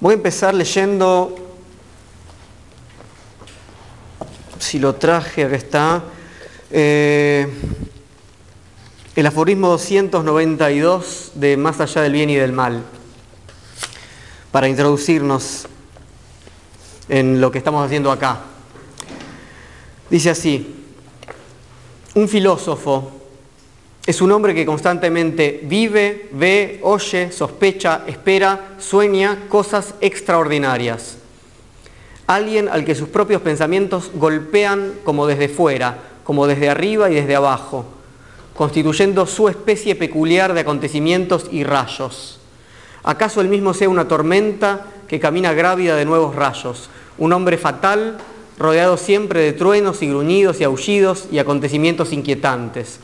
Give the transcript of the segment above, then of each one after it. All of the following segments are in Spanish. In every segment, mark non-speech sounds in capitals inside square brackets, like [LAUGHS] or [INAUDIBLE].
Voy a empezar leyendo, si lo traje, acá está, eh, el aforismo 292 de Más allá del bien y del mal, para introducirnos en lo que estamos haciendo acá. Dice así, un filósofo es un hombre que constantemente vive, ve, oye, sospecha, espera, sueña cosas extraordinarias. Alguien al que sus propios pensamientos golpean como desde fuera, como desde arriba y desde abajo, constituyendo su especie peculiar de acontecimientos y rayos. ¿Acaso él mismo sea una tormenta que camina grávida de nuevos rayos? Un hombre fatal, rodeado siempre de truenos y gruñidos y aullidos y acontecimientos inquietantes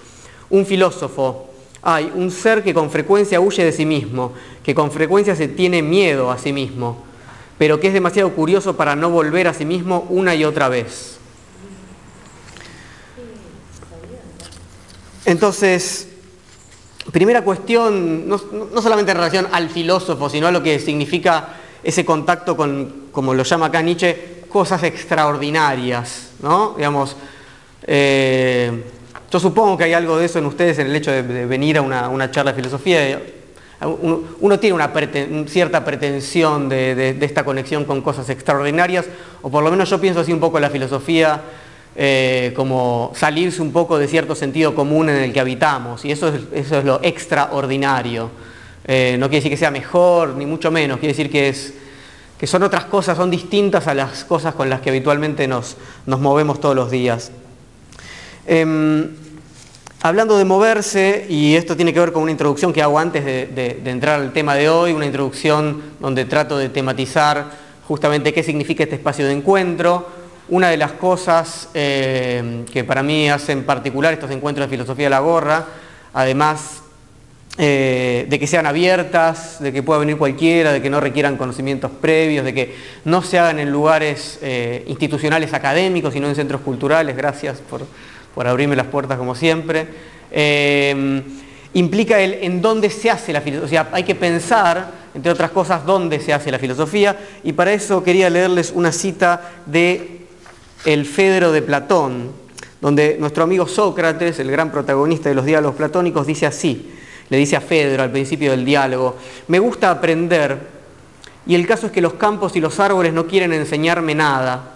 un filósofo, hay un ser que con frecuencia huye de sí mismo, que con frecuencia se tiene miedo a sí mismo, pero que es demasiado curioso para no volver a sí mismo una y otra vez. Entonces, primera cuestión, no, solamente en relación al filósofo, sino a lo que significa ese contacto con, como lo llama acá Nietzsche, cosas extraordinarias, ¿no? Digamos, eh, yo supongo que hay algo de eso en ustedes en el hecho de, venir a una, charla de filosofía. Uno, tiene una cierta pretensión de, esta conexión con cosas extraordinarias, o por lo menos yo pienso así un poco la filosofía, eh, como salirse un poco de cierto sentido común en el que habitamos, y eso es, lo extraordinario. Eh, no quiere decir que sea mejor, ni mucho menos, quiere decir que, son otras cosas, son distintas a las cosas con las que habitualmente nos movemos todos los días. Em, hablando de moverse, y esto tiene que ver con una introducción que hago antes de, entrar al tema de hoy, una introducción donde trato de tematizar justamente qué significa este espacio de encuentro. Una de las cosas em, que para mí hacen particular estos encuentros de filosofía de la gorra, además eh, de que sean abiertas, de que pueda venir cualquiera, de que no requieran conocimientos previos, de que no se hagan en lugares eh, institucionales académicos, sino en centros culturales. Gracias por, por abrirme las puertas como siempre, eh, implica el en dónde se hace la filosofía. O sea, hay que pensar, entre otras cosas, dónde se hace la filosofía, y para eso quería leerles una cita de El Fedro de Platón, donde nuestro amigo Sócrates, el gran protagonista de los diálogos platónicos, dice así, le dice a Fedro al principio del diálogo, me gusta aprender, y el caso es que los campos y los árboles no quieren enseñarme nada,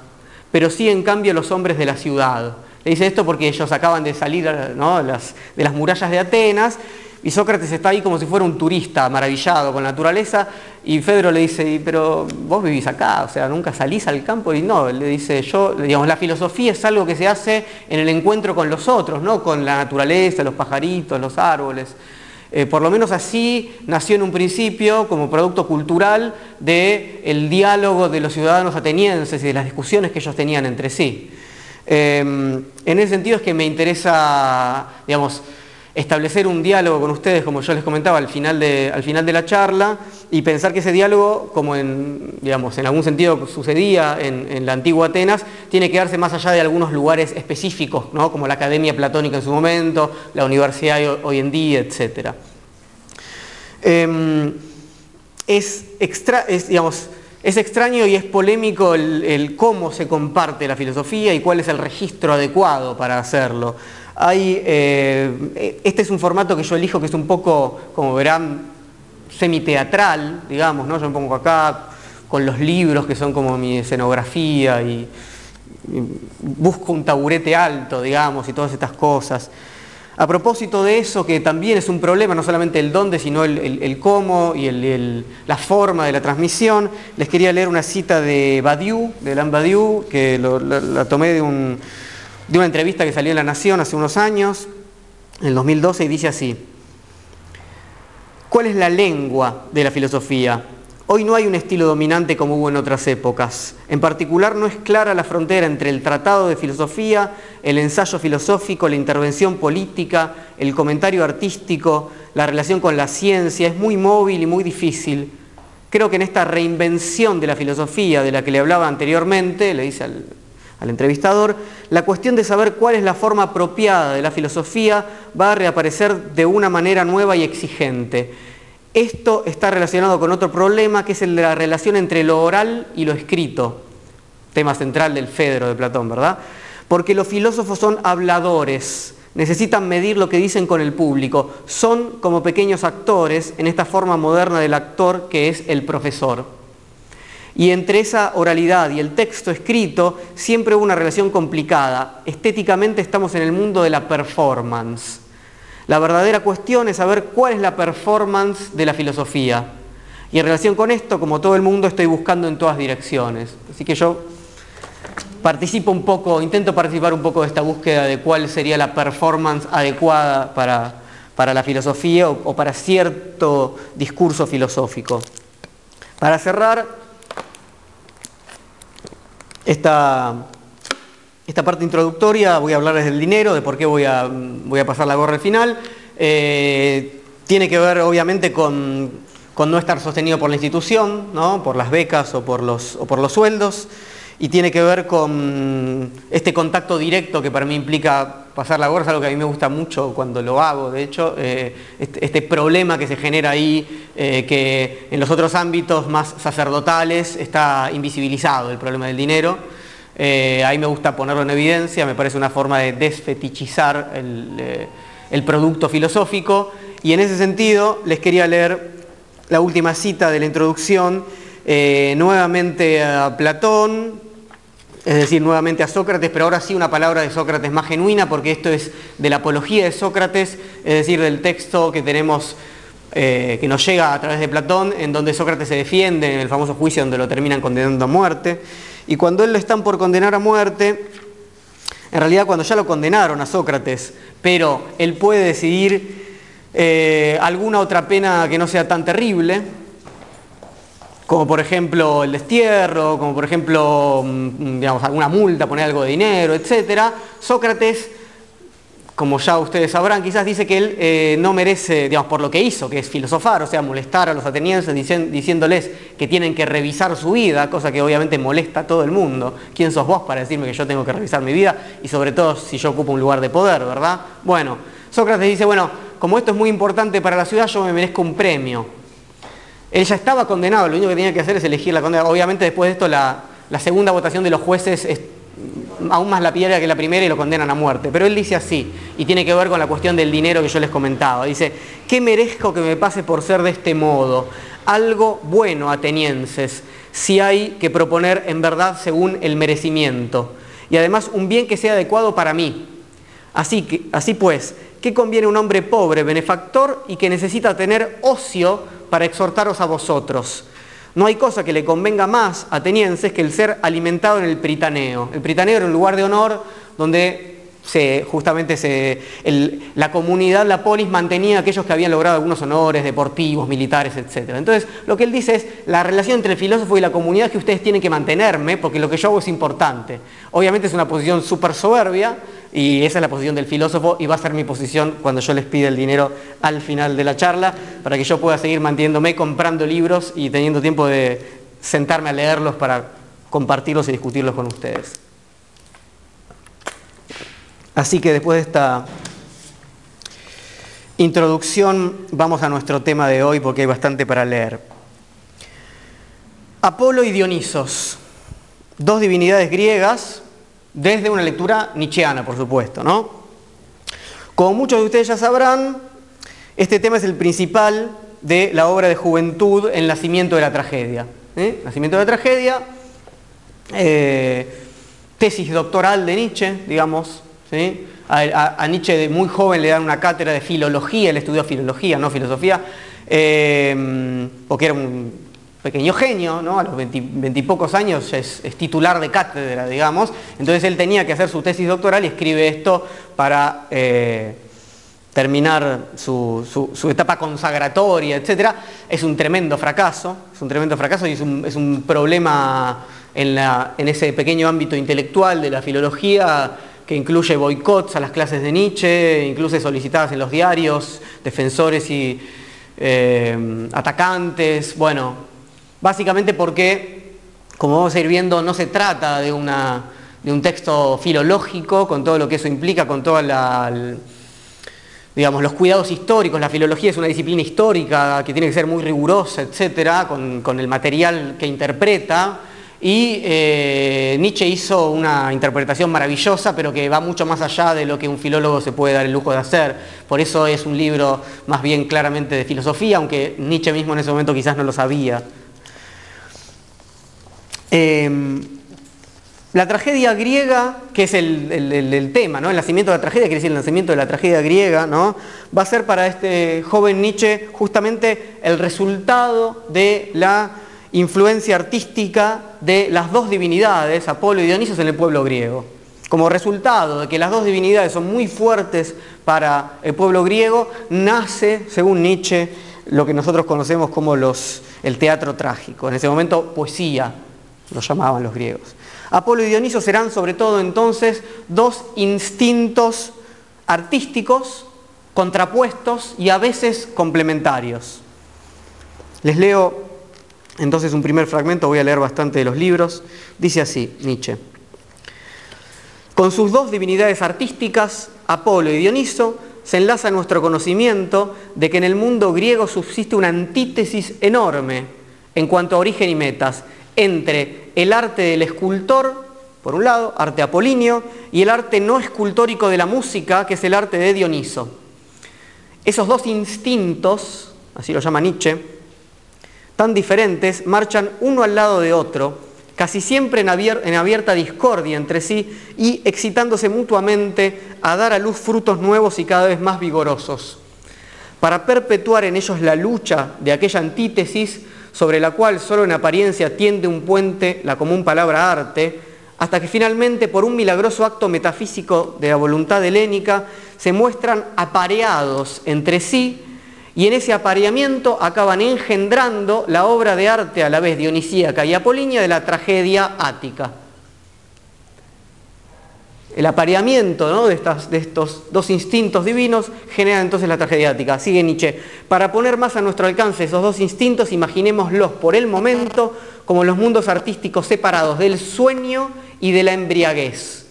pero sí en cambio los hombres de la ciudad le dice esto porque ellos acaban de salir de las murallas de Atenas y Sócrates está ahí como si fuera un turista maravillado con la naturaleza y Fedro le dice, pero vos vivís acá, o sea, nunca salís al campo y no, le dice, yo, digamos, la filosofía es algo que se hace en el encuentro con los otros, ¿no? con la naturaleza, los pajaritos, los árboles. Eh, por lo menos así nació en un principio como producto cultural del diálogo de los ciudadanos atenienses y de las discusiones que ellos tenían entre sí. Em, en ese sentido es que me interesa, digamos, establecer un diálogo con ustedes, como yo les comentaba al final de, al final de la charla, y pensar que ese diálogo, como en, digamos, en algún sentido sucedía en, la antigua Atenas, tiene que darse más allá de algunos lugares específicos, ¿no? como la Academia Platónica en su momento, la universidad hoy en día, etc. Em, es, extra, es, digamos, es extraño y es polémico el, cómo se comparte la filosofía y cuál es el registro adecuado para hacerlo. Hay, eh, este es un formato que yo elijo que es un poco, como verán, semiteatral, digamos, ¿no? Yo me pongo acá con los libros que son como mi escenografía y busco un taburete alto, digamos, y todas estas cosas. A propósito de eso, que también es un problema, no solamente el dónde, sino el, cómo y la forma de la transmisión, les quería leer una cita de Badiou, de Alain Badiou, que la, tomé de, de una entrevista que salió en La Nación hace unos años, en el 2012, y dice así, ¿cuál es la lengua de la filosofía? Hoy no hay un estilo dominante como hubo en otras épocas. En particular no es clara la frontera entre el tratado de filosofía, el ensayo filosófico, la intervención política, el comentario artístico, la relación con la ciencia. Es muy móvil y muy difícil. Creo que en esta reinvención de la filosofía de la que le hablaba anteriormente, le dice al, al entrevistador, la cuestión de saber cuál es la forma apropiada de la filosofía va a reaparecer de una manera nueva y exigente Esto está relacionado con otro problema que es el de la relación entre lo oral y lo escrito, tema central del Fedro de Platón, ¿verdad? Porque los filósofos son habladores, necesitan medir lo que dicen con el público, son como pequeños actores en esta forma moderna del actor que es el profesor. Y entre esa oralidad y el texto escrito siempre hubo una relación complicada. Estéticamente estamos en el mundo de la performance. La verdadera cuestión es saber cuál es la performance de la filosofía. Y en relación con esto, como todo el mundo, estoy buscando en todas direcciones. Así que yo participo un poco, intento participar un poco de esta búsqueda de cuál sería la performance adecuada para, para la filosofía o, o para cierto discurso filosófico. Para cerrar esta, esta parte introductoria voy a hablarles del dinero, de por qué voy a, voy a pasar la gorra al final. Eh, tiene que ver obviamente con, con, no estar sostenido por la institución, ¿no? por las becas o por, los, o por los sueldos. Y tiene que ver con este contacto directo que para mí implica pasar la gorra, es algo que a mí me gusta mucho cuando lo hago, de hecho, eh, este, este, problema que se genera ahí, eh, que en los otros ámbitos más sacerdotales está invisibilizado, el problema del dinero. Eh, ahí me gusta ponerlo en evidencia, me parece una forma de desfetichizar el, eh, el, producto filosófico y en ese sentido les quería leer la última cita de la introducción, eh, nuevamente a Platón, es decir, nuevamente a Sócrates, pero ahora sí una palabra de Sócrates más genuina porque esto es de la apología de Sócrates, es decir, del texto que tenemos que nos llega a través de Platón, en donde Sócrates se defiende en el famoso juicio donde lo terminan condenando a muerte. Y cuando él lo están por condenar a muerte, en realidad cuando ya lo condenaron a Sócrates, pero él puede decidir eh, alguna otra pena que no sea tan terrible, como por ejemplo el destierro, como por ejemplo mm, digamos, alguna multa, poner algo de dinero, etc. Sócrates como ya ustedes sabrán, quizás dice que él eh, no merece, digamos, por lo que hizo, que es filosofar, o sea, molestar a los atenienses diciéndoles que tienen que revisar su vida, cosa que obviamente molesta a todo el mundo. ¿Quién sos vos para decirme que yo tengo que revisar mi vida? Y sobre todo si yo ocupo un lugar de poder, ¿verdad? Bueno, Sócrates dice, bueno, como esto es muy importante para la ciudad, yo me merezco un premio. Él ya estaba condenado, lo único que tenía que hacer es elegir la condena. Obviamente después de esto la, la segunda votación de los jueces es aún más lapidera que la primera y lo condenan a muerte. Pero él dice así, y tiene que ver con la cuestión del dinero que yo les comentaba. Dice, ¿qué merezco que me pase por ser de este modo? Algo bueno, atenienses, si hay que proponer en verdad según el merecimiento. Y además un bien que sea adecuado para mí. Así, que, así pues, ¿qué conviene un hombre pobre, benefactor y que necesita tener ocio para exhortaros a vosotros? No hay cosa que le convenga más a atenienses que el ser alimentado en el Pritaneo. El Pritaneo era un lugar de honor donde justamente la comunidad, la polis, mantenía a aquellos que habían logrado algunos honores deportivos, militares, etc. Entonces, lo que él dice es, la relación entre el filósofo y la comunidad que ustedes tienen que mantenerme, porque lo que yo hago es importante. Obviamente es una posición súper soberbia, y esa es la posición del filósofo y va a ser mi posición cuando yo les pida el dinero al final de la charla para que yo pueda seguir manteniéndome comprando libros y teniendo tiempo de sentarme a leerlos para compartirlos y discutirlos con ustedes. Así que después de esta introducción vamos a nuestro tema de hoy porque hay bastante para leer. Apolo y Dionisos, dos divinidades griegas desde una lectura nietzscheana, por supuesto. ¿no? Como muchos de ustedes ya sabrán, este tema es el principal de la obra de juventud El nacimiento de la tragedia. ¿eh? Nacimiento de la tragedia, eh, tesis doctoral de Nietzsche, digamos. a, Nietzsche de muy joven le dan una cátedra de filología, él estudió filología, no filosofía, eh, porque era un pequeño genio, ¿no? a los veintipocos años es, es, titular de cátedra, digamos, entonces él tenía que hacer su tesis doctoral y escribe esto para eh, terminar su, etapa consagratoria, etc. Es un tremendo fracaso, es un tremendo fracaso y es un, problema en ese pequeño ámbito intelectual de la filología que incluye boicots a las clases de Nietzsche, incluso solicitadas en los diarios, defensores y eh, atacantes, bueno, Básicamente porque, como vamos a ir viendo, no se trata de, un texto filológico, con todo lo que eso implica, con digamos, los cuidados históricos, la filología es una disciplina histórica que tiene que ser muy rigurosa, etcétera, con, con el material que interpreta, y eh, Nietzsche hizo una interpretación maravillosa, pero que va mucho más allá de lo que un filólogo se puede dar el lujo de hacer. Por eso es un libro más bien claramente de filosofía, aunque Nietzsche mismo en ese momento quizás no lo sabía. Em, la tragedia griega, que es el, tema, el nacimiento de la tragedia, quiere decir el nacimiento de la tragedia griega, va a ser para este joven Nietzsche justamente el resultado de la influencia artística de las dos divinidades, Apolo y Dionisos, en el pueblo griego. Como resultado de que las dos divinidades son muy fuertes para el pueblo griego, nace, según Nietzsche, lo que nosotros conocemos como el teatro trágico. En ese momento, poesía, lo llamaban los griegos. Apolo y Dioniso serán sobre todo entonces dos instintos artísticos contrapuestos y a veces complementarios. Les leo entonces un primer fragmento, voy a leer bastante de los libros, dice así Nietzsche. Con sus dos divinidades artísticas, Apolo y Dioniso, se enlaza nuestro conocimiento de que en el mundo griego subsiste una antítesis enorme en cuanto a origen y metas entre el arte del escultor, por un lado, arte apolíneo, y el arte no escultórico de la música, que es el arte de Dioniso. Esos dos instintos, así lo llama Nietzsche, tan diferentes marchan uno al lado de otro, casi siempre en, abierta discordia entre sí y excitándose mutuamente a dar a luz frutos nuevos y cada vez más vigorosos. Para perpetuar en ellos la lucha de aquella antítesis sobre la cual solo en apariencia tiende un puente la común palabra arte, hasta que finalmente por un milagroso acto metafísico de la voluntad helénica se muestran apareados entre sí y en ese apareamiento acaban engendrando la obra de arte a la vez dionisíaca y apolínea de la tragedia ática. El apareamiento de, de, estos dos instintos divinos genera entonces la tragedia ática. Sigue Nietzsche. Para poner más a nuestro alcance esos dos instintos, imaginémoslos por el momento como los mundos artísticos separados del sueño y de la embriaguez.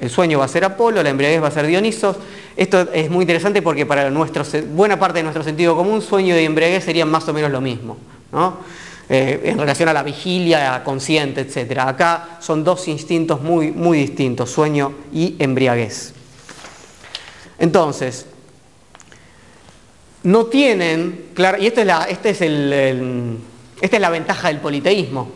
El sueño va a ser Apolo, la embriaguez va a ser Dionisos. Esto es muy interesante porque para buena parte de nuestro sentido común, sueño y embriaguez serían más o menos lo mismo, eh, en relación a la vigilia consciente, etc. Acá son dos instintos muy, muy distintos, sueño y embriaguez. Entonces, no tienen, claro, y esto es la, este es esta es la ventaja del politeísmo.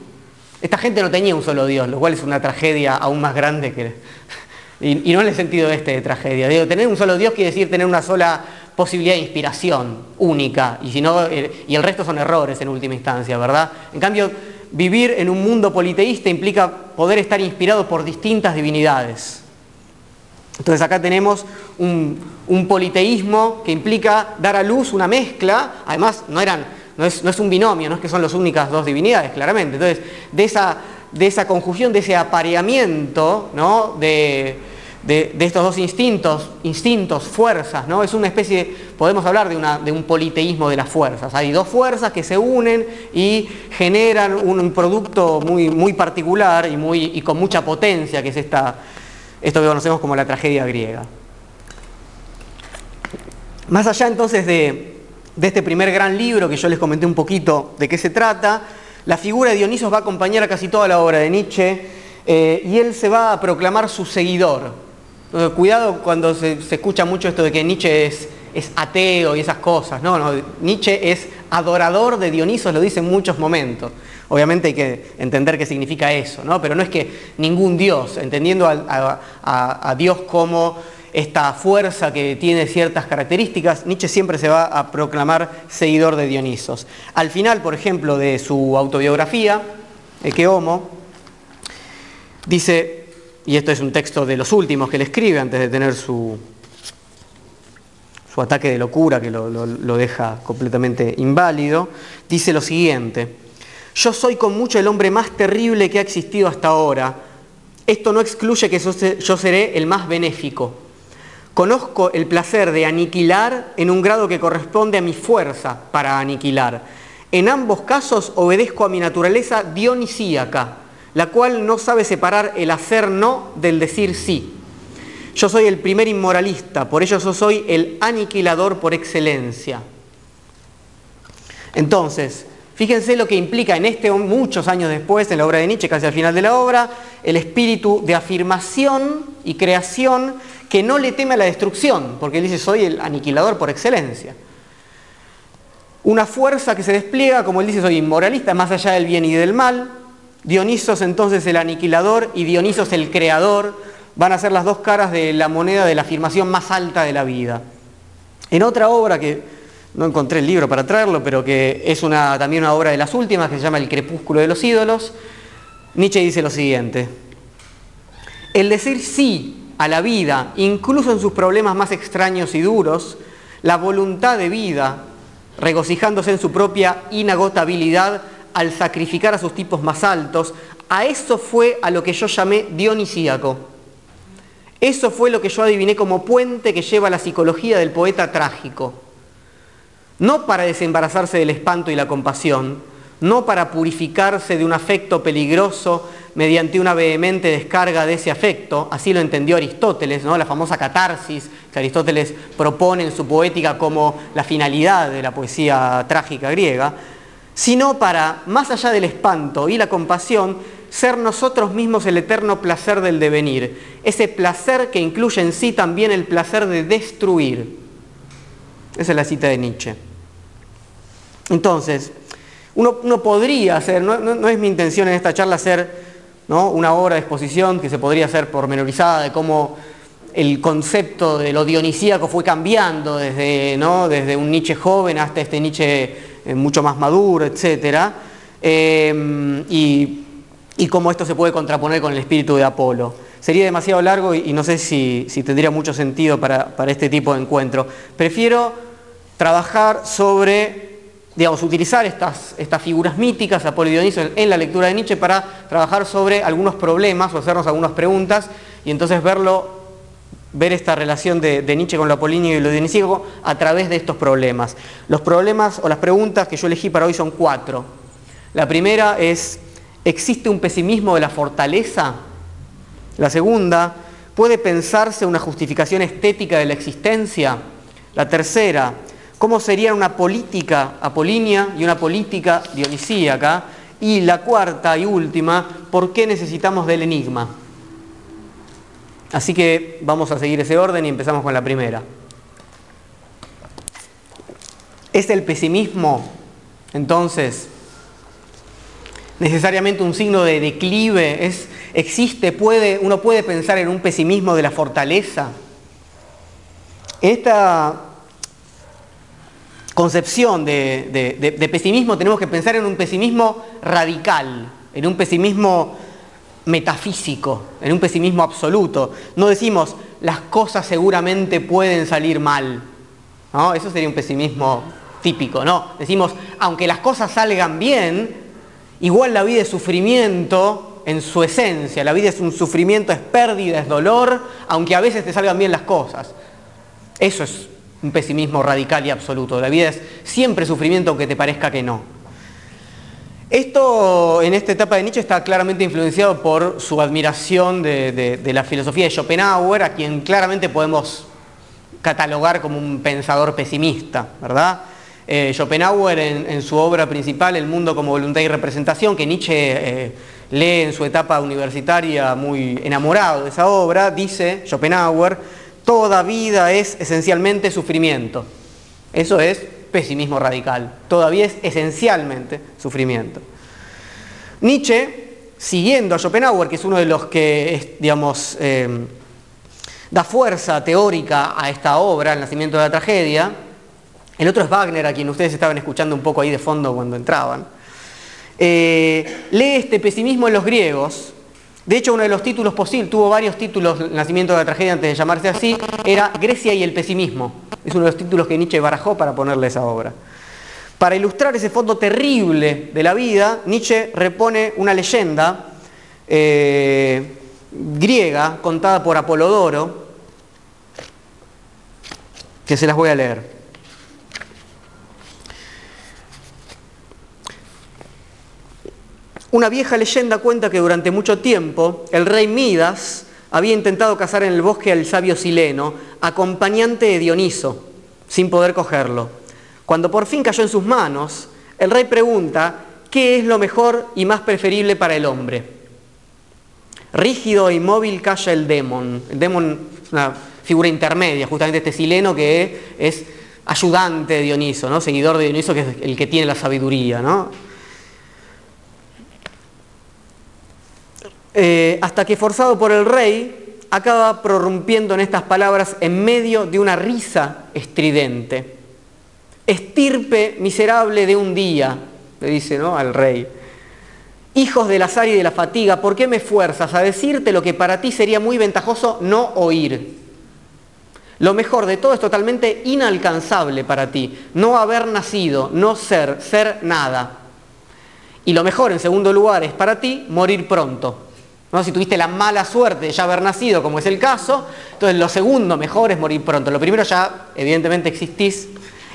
Esta gente no tenía un solo Dios, lo cual es una tragedia aún más grande que, [LAUGHS] y, no en el sentido este de tragedia. Digo, tener un solo Dios quiere decir tener una sola posibilidad de inspiración única, y, si no, eh, y el resto son errores en última instancia, ¿verdad? En cambio, vivir en un mundo politeísta implica poder estar inspirado por distintas divinidades. Entonces acá tenemos un, politeísmo que implica dar a luz una mezcla, además no, eran, no, es, no es un binomio, no es que son las únicas dos divinidades, claramente. Entonces, de esa, de esa conjunción, de ese apareamiento ¿no? de, de, estos dos instintos, instintos, fuerzas, ¿no? Es una especie, podemos hablar de, un politeísmo de las fuerzas. Hay dos fuerzas que se unen y generan un, producto muy, muy particular y, muy, y con mucha potencia, que es esta, esto que conocemos como la tragedia griega. Más allá entonces de, de este primer gran libro que yo les comenté un poquito de qué se trata, la figura de Dionisos va a acompañar a casi toda la obra de Nietzsche eh, y él se va a proclamar su seguidor cuidado cuando se, escucha mucho esto de que Nietzsche es, ateo y esas cosas. No, Nietzsche es adorador de Dionisos, lo dice en muchos momentos. Obviamente hay que entender qué significa eso, ¿no? Pero no es que ningún Dios, entendiendo a, Dios como esta fuerza que tiene ciertas características, Nietzsche siempre se va a proclamar seguidor de Dionisos. Al final, por ejemplo, de su autobiografía, que Homo, dice, y esto es un texto de los últimos que le escribe antes de tener su, su ataque de locura que lo, deja completamente inválido, dice lo siguiente, yo soy con mucho el hombre más terrible que ha existido hasta ahora, esto no excluye que yo seré el más benéfico. Conozco el placer de aniquilar en un grado que corresponde a mi fuerza para aniquilar. En ambos casos obedezco a mi naturaleza dionisíaca, la cual no sabe separar el hacer no del decir sí. yo soy el primer inmoralista, por ello yo soy el aniquilador por excelencia. Entonces, fíjense lo que implica en este, muchos años después, en la obra de Nietzsche, casi al final de la obra, el espíritu de afirmación y creación que no le teme a la destrucción, porque él dice, soy el aniquilador por excelencia. Una fuerza que se despliega, como él dice, soy inmoralista, más allá del bien y del mal. Dionisos entonces el aniquilador y Dionisos el creador van a ser las dos caras de la moneda de la afirmación más alta de la vida. En otra obra que no encontré el libro para traerlo, pero que es también una obra de las últimas que se llama El crepúsculo de los ídolos, Nietzsche dice lo siguiente, el decir sí a la vida, incluso en sus problemas más extraños y duros, la voluntad de vida, regocijándose en su propia inagotabilidad al sacrificar a sus tipos más altos, a eso fue a lo que yo llamé dionisíaco. Eso fue lo que yo adiviné como puente que lleva la psicología del poeta trágico. No para desembarazarse del espanto y la compasión, no para purificarse de un afecto peligroso mediante una vehemente descarga de ese afecto, así lo entendió Aristóteles, ¿no? la famosa catarsis que Aristóteles propone en su poética como la finalidad de la poesía trágica griega, sino para, más allá del espanto y la compasión, ser nosotros mismos el eterno placer del devenir, ese placer que incluye en sí también el placer de destruir. Esa es la cita de Nietzsche. Entonces, uno, podría hacer, no, es mi intención en esta charla hacer una obra de exposición que se podría hacer pormenorizada de cómo el concepto de lo dionisíaco fue cambiando desde, desde un Nietzsche joven hasta este Nietzsche mucho más maduro, etc. Eh, y, cómo esto se puede contraponer con el espíritu de Apolo. Sería demasiado largo y, no sé si, tendría mucho sentido para, este tipo de encuentro. Prefiero trabajar sobre digamos, utilizar estas figuras míticas, Apolo y Dioniso, en, la lectura de Nietzsche para trabajar sobre algunos problemas o hacernos algunas preguntas y entonces verlo, ver esta relación de, Nietzsche con lo apolíneo y lo dionisíaco a través de estos problemas. Los problemas o las preguntas que yo elegí para hoy son cuatro. La primera es, ¿existe un pesimismo de la fortaleza? La segunda, ¿puede pensarse una justificación estética de la existencia? La tercera, cómo sería una política apolínea y una política dionisíaca. Y la cuarta y última, ¿por qué necesitamos del enigma? Así que vamos a seguir ese orden y empezamos con la primera. ¿Es el pesimismo, entonces, necesariamente un signo de declive? ¿Es, ¿Existe, puede, uno puede pensar en un pesimismo de la fortaleza? Esta concepción de, pesimismo tenemos que pensar en un pesimismo radical, en un pesimismo metafísico, en un pesimismo absoluto. No decimos las cosas seguramente pueden salir mal. ¿no? Eso sería un pesimismo típico, ¿no? Decimos, aunque las cosas salgan bien, igual la vida es sufrimiento en su esencia. La vida es un sufrimiento, es pérdida, es dolor, aunque a veces te salgan bien las cosas. Eso es un pesimismo radical y absoluto. La vida es siempre sufrimiento aunque te parezca que no. Esto en esta etapa de Nietzsche está claramente influenciado por su admiración de, la filosofía de Schopenhauer, a quien claramente podemos catalogar como un pensador pesimista, ¿verdad? Eh, Schopenhauer en, su obra principal, El mundo como voluntad y representación, que Nietzsche eh, lee en su etapa universitaria muy enamorado de esa obra, dice Schopenhauer, Toda vida es esencialmente sufrimiento. Eso es pesimismo radical. Todavía es esencialmente sufrimiento. Nietzsche, siguiendo a Schopenhauer, que es uno de los que, digamos, eh, da fuerza teórica a esta obra, El nacimiento de la tragedia, el otro es Wagner, a quien ustedes estaban escuchando un poco ahí de fondo cuando entraban, eh, lee este pesimismo en los griegos, de hecho, uno de los títulos posibles, tuvo varios títulos, el nacimiento de la tragedia antes de llamarse así, era Grecia y el pesimismo. Es uno de los títulos que Nietzsche barajó para ponerle esa obra. Para ilustrar ese fondo terrible de la vida, Nietzsche repone una leyenda eh, griega contada por Apolodoro, que se las voy a leer. Una vieja leyenda cuenta que durante mucho tiempo el rey Midas había intentado cazar en el bosque al sabio Sileno, acompañante de Dioniso, sin poder cogerlo. Cuando por fin cayó en sus manos, el rey pregunta, ¿qué es lo mejor y más preferible para el hombre? Rígido e inmóvil calla el demon. El demon es una figura intermedia, justamente este sileno que es ayudante de Dioniso, ¿no? seguidor de Dioniso, que es el que tiene la sabiduría. ¿no? Eh, hasta que forzado por el rey, acaba prorrumpiendo en estas palabras en medio de una risa estridente. Estirpe miserable de un día, le dice ¿no? al rey. Hijos del azar y de la fatiga, ¿por qué me fuerzas a decirte lo que para ti sería muy ventajoso no oír? Lo mejor de todo es totalmente inalcanzable para ti. No haber nacido, no ser, ser nada. Y lo mejor, en segundo lugar, es para ti morir pronto. ¿No? Si tuviste la mala suerte de ya haber nacido, como es el caso, entonces lo segundo mejor es morir pronto. Lo primero ya, evidentemente, existís.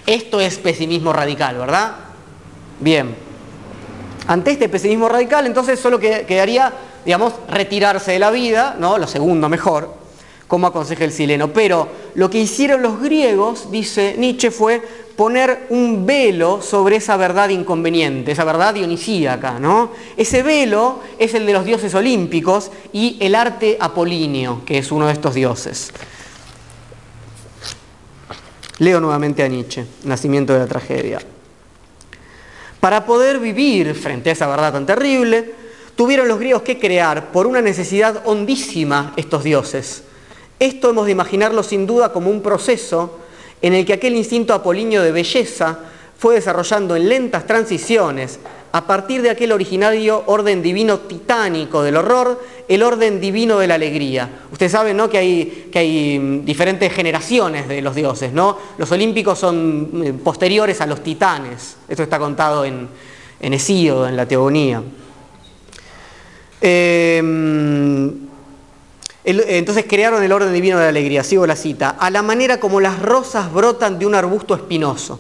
Esto es pesimismo radical, ¿verdad? Bien. Ante este pesimismo radical, entonces solo quedaría, digamos, retirarse de la vida, ¿no? Lo segundo mejor, como aconseja el sileno. Pero lo que hicieron los griegos, dice Nietzsche, fue poner un velo sobre esa verdad inconveniente, esa verdad dionisíaca, ¿no? Ese velo es el de los dioses olímpicos y el arte apolíneo, que es uno de estos dioses. Leo nuevamente a Nietzsche, Nacimiento de la tragedia. Para poder vivir frente a esa verdad tan terrible, tuvieron los griegos que crear por una necesidad hondísima estos dioses. Esto hemos de imaginarlo sin duda como un proceso en el que aquel instinto apolíneo de belleza fue desarrollando en lentas transiciones a partir de aquel originario orden divino titánico del horror, el orden divino de la alegría. Ustedes saben ¿no? que, hay, que hay mm, diferentes generaciones de los dioses. ¿no? Los olímpicos son mm, posteriores a los titanes. Esto está contado en, en en la Teogonía. Eh, entonces crearon el orden divino de la alegría, sigo la cita, a la manera como las rosas brotan de un arbusto espinoso.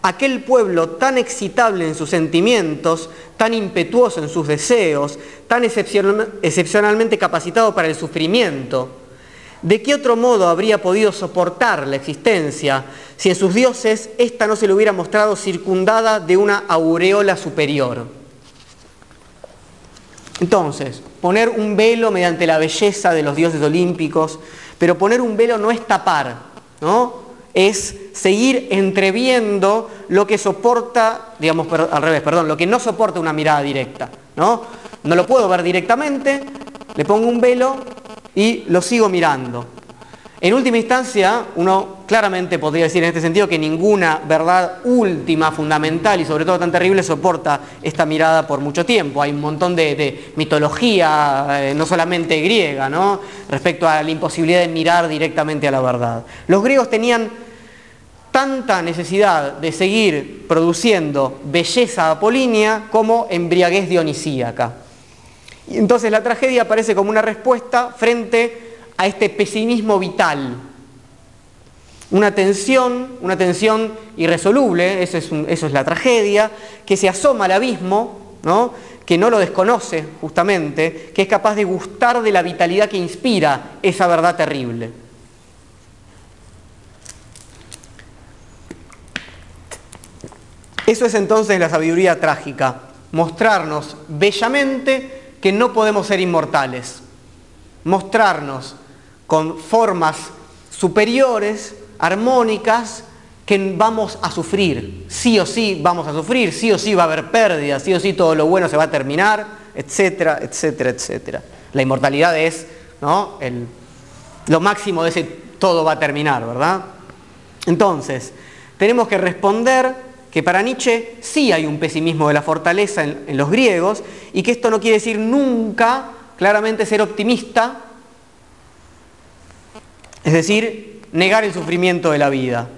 Aquel pueblo tan excitable en sus sentimientos, tan impetuoso en sus deseos, tan excepcionalmente capacitado para el sufrimiento, ¿de qué otro modo habría podido soportar la existencia si en sus dioses ésta no se le hubiera mostrado circundada de una aureola superior? Entonces, poner un velo mediante la belleza de los dioses olímpicos, pero poner un velo no es tapar, ¿no? Es seguir entreviendo lo que soporta, digamos al revés, perdón, lo que no soporta una mirada directa, ¿no? No lo puedo ver directamente, le pongo un velo y lo sigo mirando. En última instancia, uno claramente podría decir en este sentido que ninguna verdad última, fundamental y sobre todo tan terrible soporta esta mirada por mucho tiempo. Hay un montón de, mitología, eh, no solamente griega, ¿no? respecto a la imposibilidad de mirar directamente a la verdad. Los griegos tenían tanta necesidad de seguir produciendo belleza apolínea como embriaguez dionisíaca. Y entonces la tragedia aparece como una respuesta frente a este pesimismo vital. Una tensión, una tensión irresoluble, eso es, eso es la tragedia, que se asoma al abismo, ¿no? que no lo desconoce justamente, que es capaz de gustar de la vitalidad que inspira esa verdad terrible. Eso es entonces la sabiduría trágica, mostrarnos bellamente que no podemos ser inmortales, mostrarnos con formas superiores, armónicas, que vamos a sufrir. Sí o sí vamos a sufrir, sí o sí va a haber pérdidas, sí o sí todo lo bueno se va a terminar, etcétera, etcétera, etcétera. La inmortalidad es ¿no? Lo máximo de ese todo va a terminar, ¿verdad? Entonces, tenemos que responder que para Nietzsche sí hay un pesimismo de la fortaleza en los griegos y que esto no quiere decir nunca claramente ser optimista es decir, negar el sufrimiento de la vida.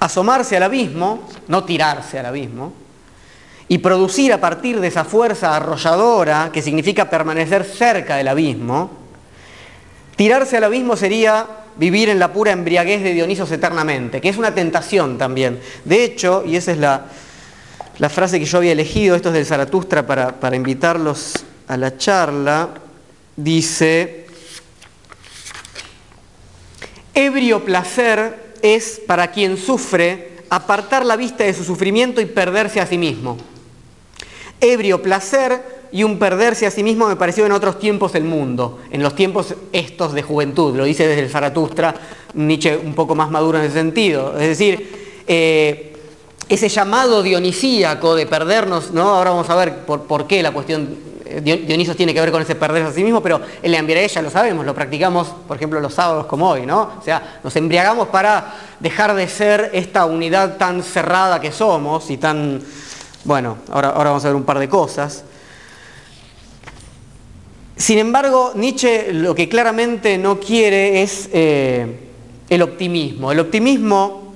Asomarse al abismo, no tirarse al abismo, y producir a partir de esa fuerza arrolladora, que significa permanecer cerca del abismo, tirarse al abismo sería vivir en la pura embriaguez de Dionisos eternamente, que es una tentación también. De hecho, y esa es la, frase que yo había elegido, esto es del Zaratustra, para, para invitarlos a la charla, dice, ebrio placer es para quien sufre apartar la vista de su sufrimiento y perderse a sí mismo. Ebrio placer y un perderse a sí mismo me pareció en otros tiempos el mundo, en los tiempos estos de juventud, lo dice desde el Zaratustra, Nietzsche un poco más maduro en ese sentido. Es decir, eh, ese llamado dionisíaco de perdernos, ¿no? ahora vamos a ver por, por qué la cuestión eh, Dionisos tiene que ver con ese perderse a sí mismo, pero el embriaguez ya lo sabemos, lo practicamos, por ejemplo, los sábados como hoy, ¿no? O sea, nos embriagamos para dejar de ser esta unidad tan cerrada que somos y tan... Bueno, ahora, ahora vamos a ver un par de cosas. Sin embargo, Nietzsche lo que claramente no quiere es eh, el optimismo. El optimismo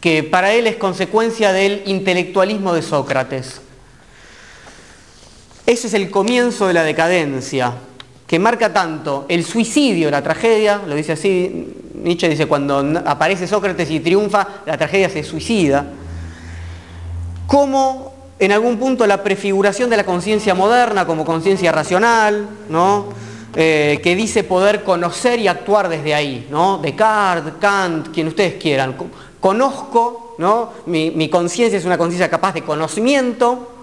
que para él es consecuencia del intelectualismo de Sócrates. Ese es el comienzo de la decadencia, que marca tanto el suicidio, la tragedia, lo dice así, Nietzsche dice, cuando aparece Sócrates y triunfa, la tragedia se suicida, como en algún punto la prefiguración de la conciencia moderna como conciencia racional, ¿no? Eh, que dice poder conocer y actuar desde ahí, ¿no? Descartes, Kant, quien ustedes quieran. Conozco, ¿no? mi, mi conciencia es una conciencia capaz de conocimiento,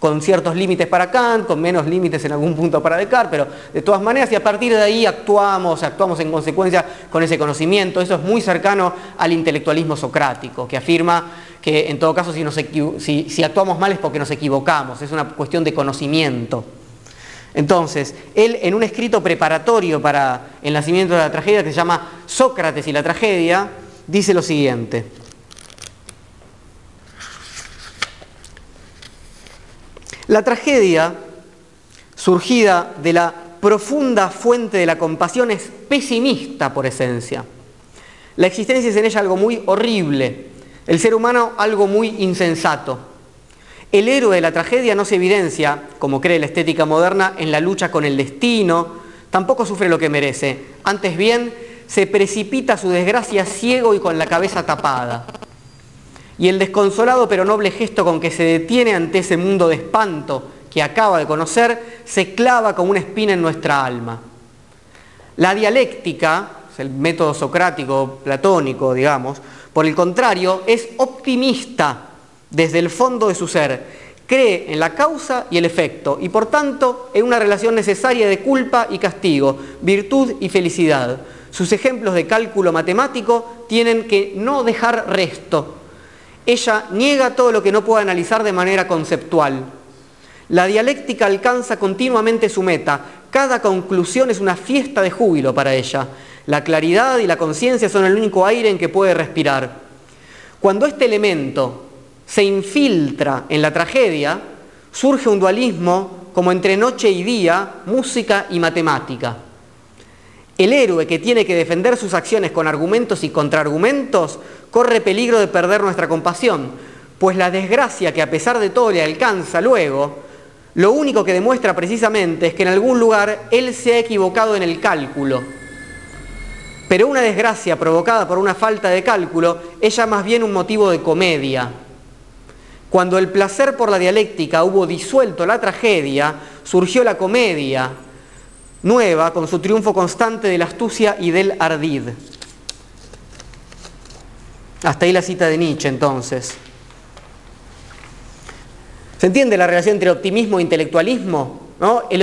con ciertos límites para Kant, con menos límites en algún punto para Descartes, pero de todas maneras, y a partir de ahí actuamos, actuamos en consecuencia con ese conocimiento. Eso es muy cercano al intelectualismo socrático, que afirma que en todo caso si, si actuamos mal es porque nos equivocamos, es una cuestión de conocimiento. Entonces, él en un escrito preparatorio para el nacimiento de la tragedia que se llama Sócrates y la tragedia, dice lo siguiente. La tragedia, surgida de la profunda fuente de la compasión, es pesimista por esencia. La existencia es en ella algo muy horrible, el ser humano algo muy insensato. El héroe de la tragedia no se evidencia, como cree la estética moderna, en la lucha con el destino, tampoco sufre lo que merece, antes bien se precipita su desgracia ciego y con la cabeza tapada y el desconsolado pero noble gesto con que se detiene ante ese mundo de espanto que acaba de conocer, se clava como una espina en nuestra alma. La dialéctica, el método socrático, platónico, digamos, por el contrario, es optimista desde el fondo de su ser, cree en la causa y el efecto y por tanto en una relación necesaria de culpa y castigo, virtud y felicidad. Sus ejemplos de cálculo matemático tienen que no dejar resto, ella niega todo lo que no pueda analizar de manera conceptual. La dialéctica alcanza continuamente su meta. Cada conclusión es una fiesta de júbilo para ella. La claridad y la conciencia son el único aire en que puede respirar. Cuando este elemento se infiltra en la tragedia, surge un dualismo como entre noche y día, música y matemática. El héroe que tiene que defender sus acciones con argumentos y contraargumentos corre peligro de perder nuestra compasión, pues la desgracia que a pesar de todo le alcanza luego, lo único que demuestra precisamente es que en algún lugar él se ha equivocado en el cálculo. Pero una desgracia provocada por una falta de cálculo es ya más bien un motivo de comedia. Cuando el placer por la dialéctica hubo disuelto la tragedia, surgió la comedia, nueva con su triunfo constante de la astucia y del ardid. Hasta ahí la cita de Nietzsche entonces. ¿Se entiende la relación entre optimismo e intelectualismo? El,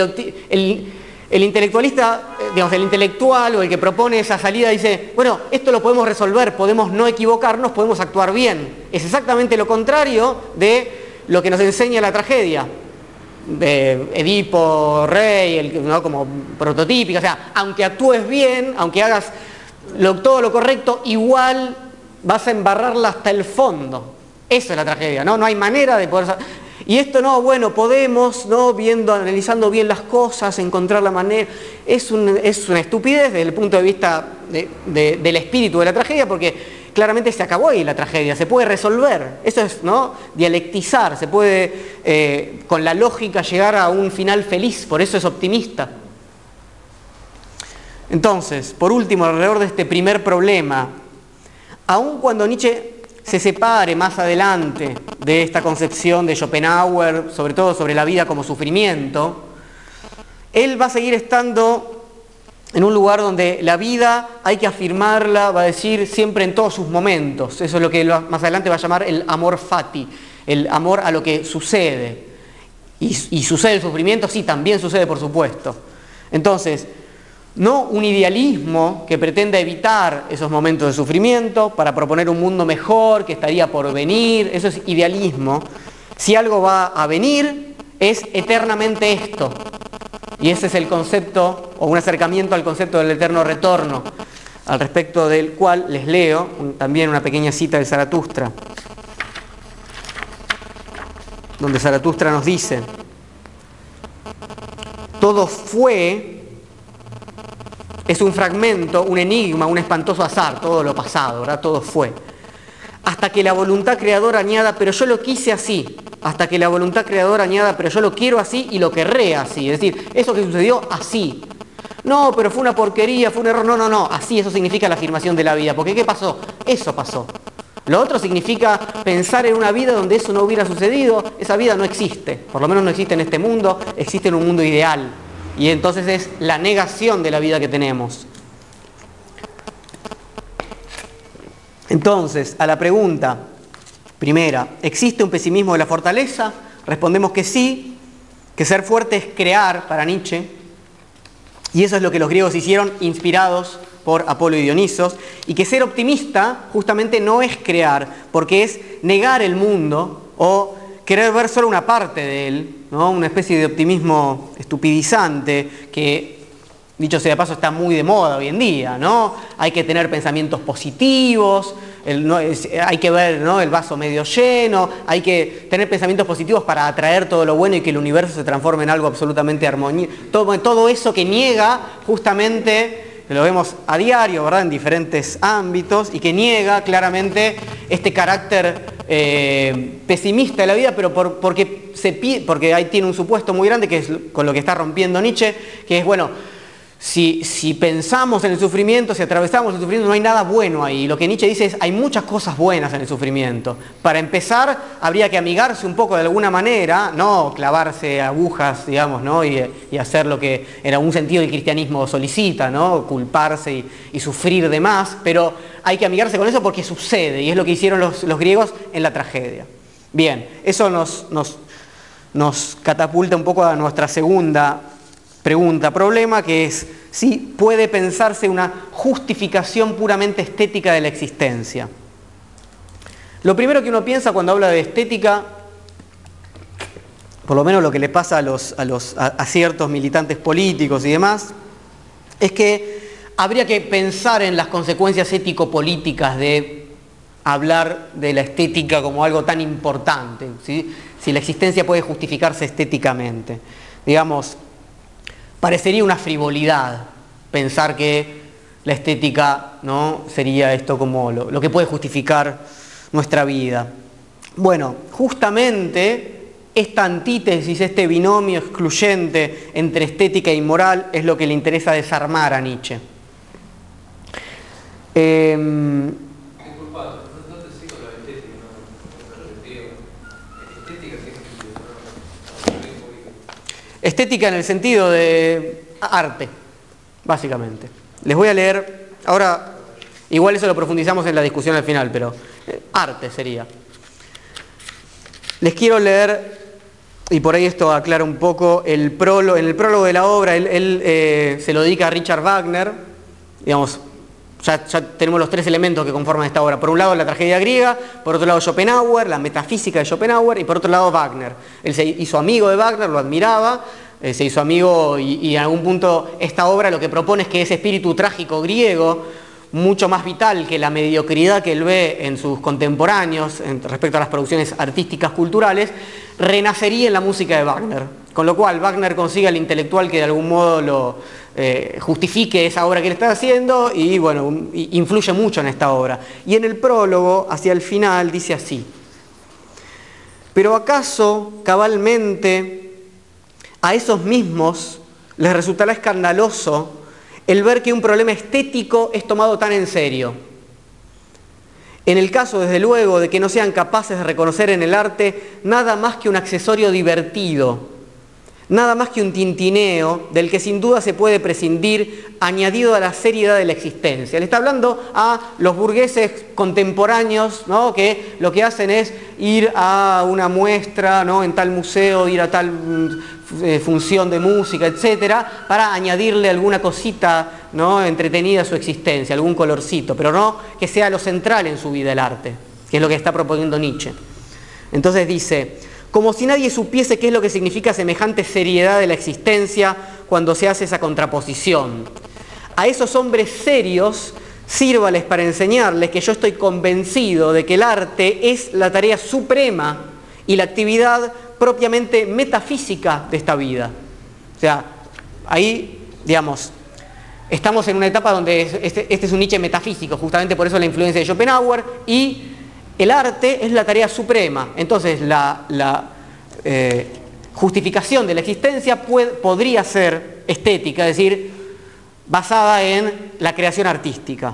el, intelectualista, eh, digamos, el intelectual o el que propone esa salida dice, bueno, esto lo podemos resolver, podemos no equivocarnos, podemos actuar bien. Es exactamente lo contrario de lo que nos enseña la tragedia de Edipo, Rey, el, ¿no? como prototípica, o sea, aunque actúes bien, aunque hagas todo lo correcto, igual vas a embarrarla hasta el fondo. Eso es la tragedia, ¿no? No hay manera de poder... Y esto no, bueno, podemos, ¿no? Viendo, analizando bien las cosas, encontrar la manera... Es, es una estupidez desde el punto de vista del espíritu de la tragedia, porque claramente se acabó ahí la tragedia, se puede resolver. Eso es, ¿no? Dialectizar, se puede eh, con la lógica llegar a un final feliz, por eso es optimista. Entonces, por último, alrededor de este primer problema, aun cuando Nietzsche se separe más adelante de esta concepción de Schopenhauer, sobre todo sobre la vida como sufrimiento, él va a seguir estando en un lugar donde la vida hay que afirmarla, va a decir siempre en todos sus momentos. Eso es lo que más adelante va a llamar el amor fati, el amor a lo que sucede. Y, y sucede el sufrimiento, sí, también sucede por supuesto. Entonces, no un idealismo que pretenda evitar esos momentos de sufrimiento para proponer un mundo mejor que estaría por venir, eso es idealismo. Si algo va a venir, es eternamente esto. Y ese es el concepto, o un acercamiento al concepto del eterno retorno, al respecto del cual les leo también una pequeña cita de Zaratustra, donde Zaratustra nos dice, todo fue es un fragmento, un enigma, un espantoso azar, todo lo pasado, ¿verdad? Todo fue. Hasta que la voluntad creadora añada, pero yo lo quise así. Hasta que la voluntad creadora añada, pero yo lo quiero así y lo querré así. Es decir, eso que sucedió así. No, pero fue una porquería, fue un error. No, no, no. Así eso significa la afirmación de la vida. Porque ¿qué pasó? Eso pasó. Lo otro significa pensar en una vida donde eso no hubiera sucedido. Esa vida no existe. Por lo menos no existe en este mundo. Existe en un mundo ideal. Y entonces es la negación de la vida que tenemos. Entonces, a la pregunta primera, ¿existe un pesimismo de la fortaleza? Respondemos que sí, que ser fuerte es crear para Nietzsche, y eso es lo que los griegos hicieron inspirados por Apolo y Dionisos, y que ser optimista justamente no es crear, porque es negar el mundo o querer ver solo una parte de él, ¿no? una especie de optimismo estupidizante que, dicho sea de paso, está muy de moda hoy en día. ¿no? Hay que tener pensamientos positivos, hay que ver ¿no? el vaso medio lleno, hay que tener pensamientos positivos para atraer todo lo bueno y que el universo se transforme en algo absolutamente armonioso. Todo, eso que niega justamente lo vemos a diario, ¿verdad?, en diferentes ámbitos, y que niega claramente este carácter eh, pesimista de la vida, pero porque, se, porque ahí tiene un supuesto muy grande, que es con lo que está rompiendo Nietzsche, que es, bueno, si, si, pensamos en el sufrimiento, si atravesamos el sufrimiento, no hay nada bueno ahí. Lo que Nietzsche dice es, hay muchas cosas buenas en el sufrimiento. Para empezar, habría que amigarse un poco de alguna manera, no clavarse agujas, digamos, ¿no? y, hacer lo que en algún sentido el cristianismo solicita, ¿no? culparse y, sufrir de más, pero hay que amigarse con eso porque sucede, y es lo que hicieron los, griegos en la tragedia. Bien, eso nos, catapulta un poco a nuestra segunda pregunta, problema, que es si puede pensarse una justificación puramente estética de la existencia. Lo primero que uno piensa cuando habla de estética, por lo menos lo que le pasa a, ciertos militantes políticos y demás, es que habría que pensar en las consecuencias ético-políticas de hablar de la estética como algo tan importante, si la existencia puede justificarse estéticamente. Digamos, parecería una frivolidad pensar que la estética ¿no? sería esto como lo, que puede justificar nuestra vida. Bueno, justamente esta antítesis, este binomio excluyente entre estética y moral es lo que le interesa desarmar a Nietzsche. Em, Estética en el sentido de arte, básicamente. Les voy a leer, ahora igual eso lo profundizamos en la discusión al final, pero eh, arte sería. Les quiero leer, y por ahí esto aclara un poco, el en el prólogo de la obra, él, eh, se lo dedica a Richard Wagner, digamos, ya, tenemos los tres elementos que conforman esta obra. Por un lado la tragedia griega, por otro lado Schopenhauer, la metafísica de Schopenhauer, y por otro lado Wagner. Él se hizo amigo de Wagner, lo admiraba, eh, se hizo amigo y, y, en algún punto esta obra lo que propone es que ese espíritu trágico griego, mucho más vital que la mediocridad que él ve en sus contemporáneos respecto a las producciones artísticas culturales, renacería en la música de Wagner. Con lo cual Wagner consigue al intelectual que de algún modo lo eh, justifique esa obra que él está haciendo y bueno, influye mucho en esta obra. Y en el prólogo, hacia el final, dice así. Pero acaso cabalmente a esos mismos les resultará escandaloso el ver que un problema estético es tomado tan en serio. En el caso, desde luego, de que no sean capaces de reconocer en el arte nada más que un accesorio divertido, nada más que un tintineo del que sin duda se puede prescindir añadido a la seriedad de la existencia. Le está hablando a los burgueses contemporáneos ¿no? que lo que hacen es ir a una muestra ¿no? en tal museo, ir a tal mm, eh, función de música, etcétera, para añadirle alguna cosita ¿no? entretenida a su existencia, algún colorcito, pero no que sea lo central en su vida el arte, que es lo que está proponiendo Nietzsche. Entonces dice, como si nadie supiese qué es lo que significa semejante seriedad de la existencia cuando se hace esa contraposición. A esos hombres serios, sírvales para enseñarles que yo estoy convencido de que el arte es la tarea suprema y la actividad propiamente metafísica de esta vida. O sea, ahí, digamos, estamos en una etapa donde este, este, es un Nietzsche metafísico, justamente por eso la influencia de Schopenhauer, y el arte es la tarea suprema. Entonces, la, eh, justificación de la existencia podría ser estética, es decir, basada en la creación artística.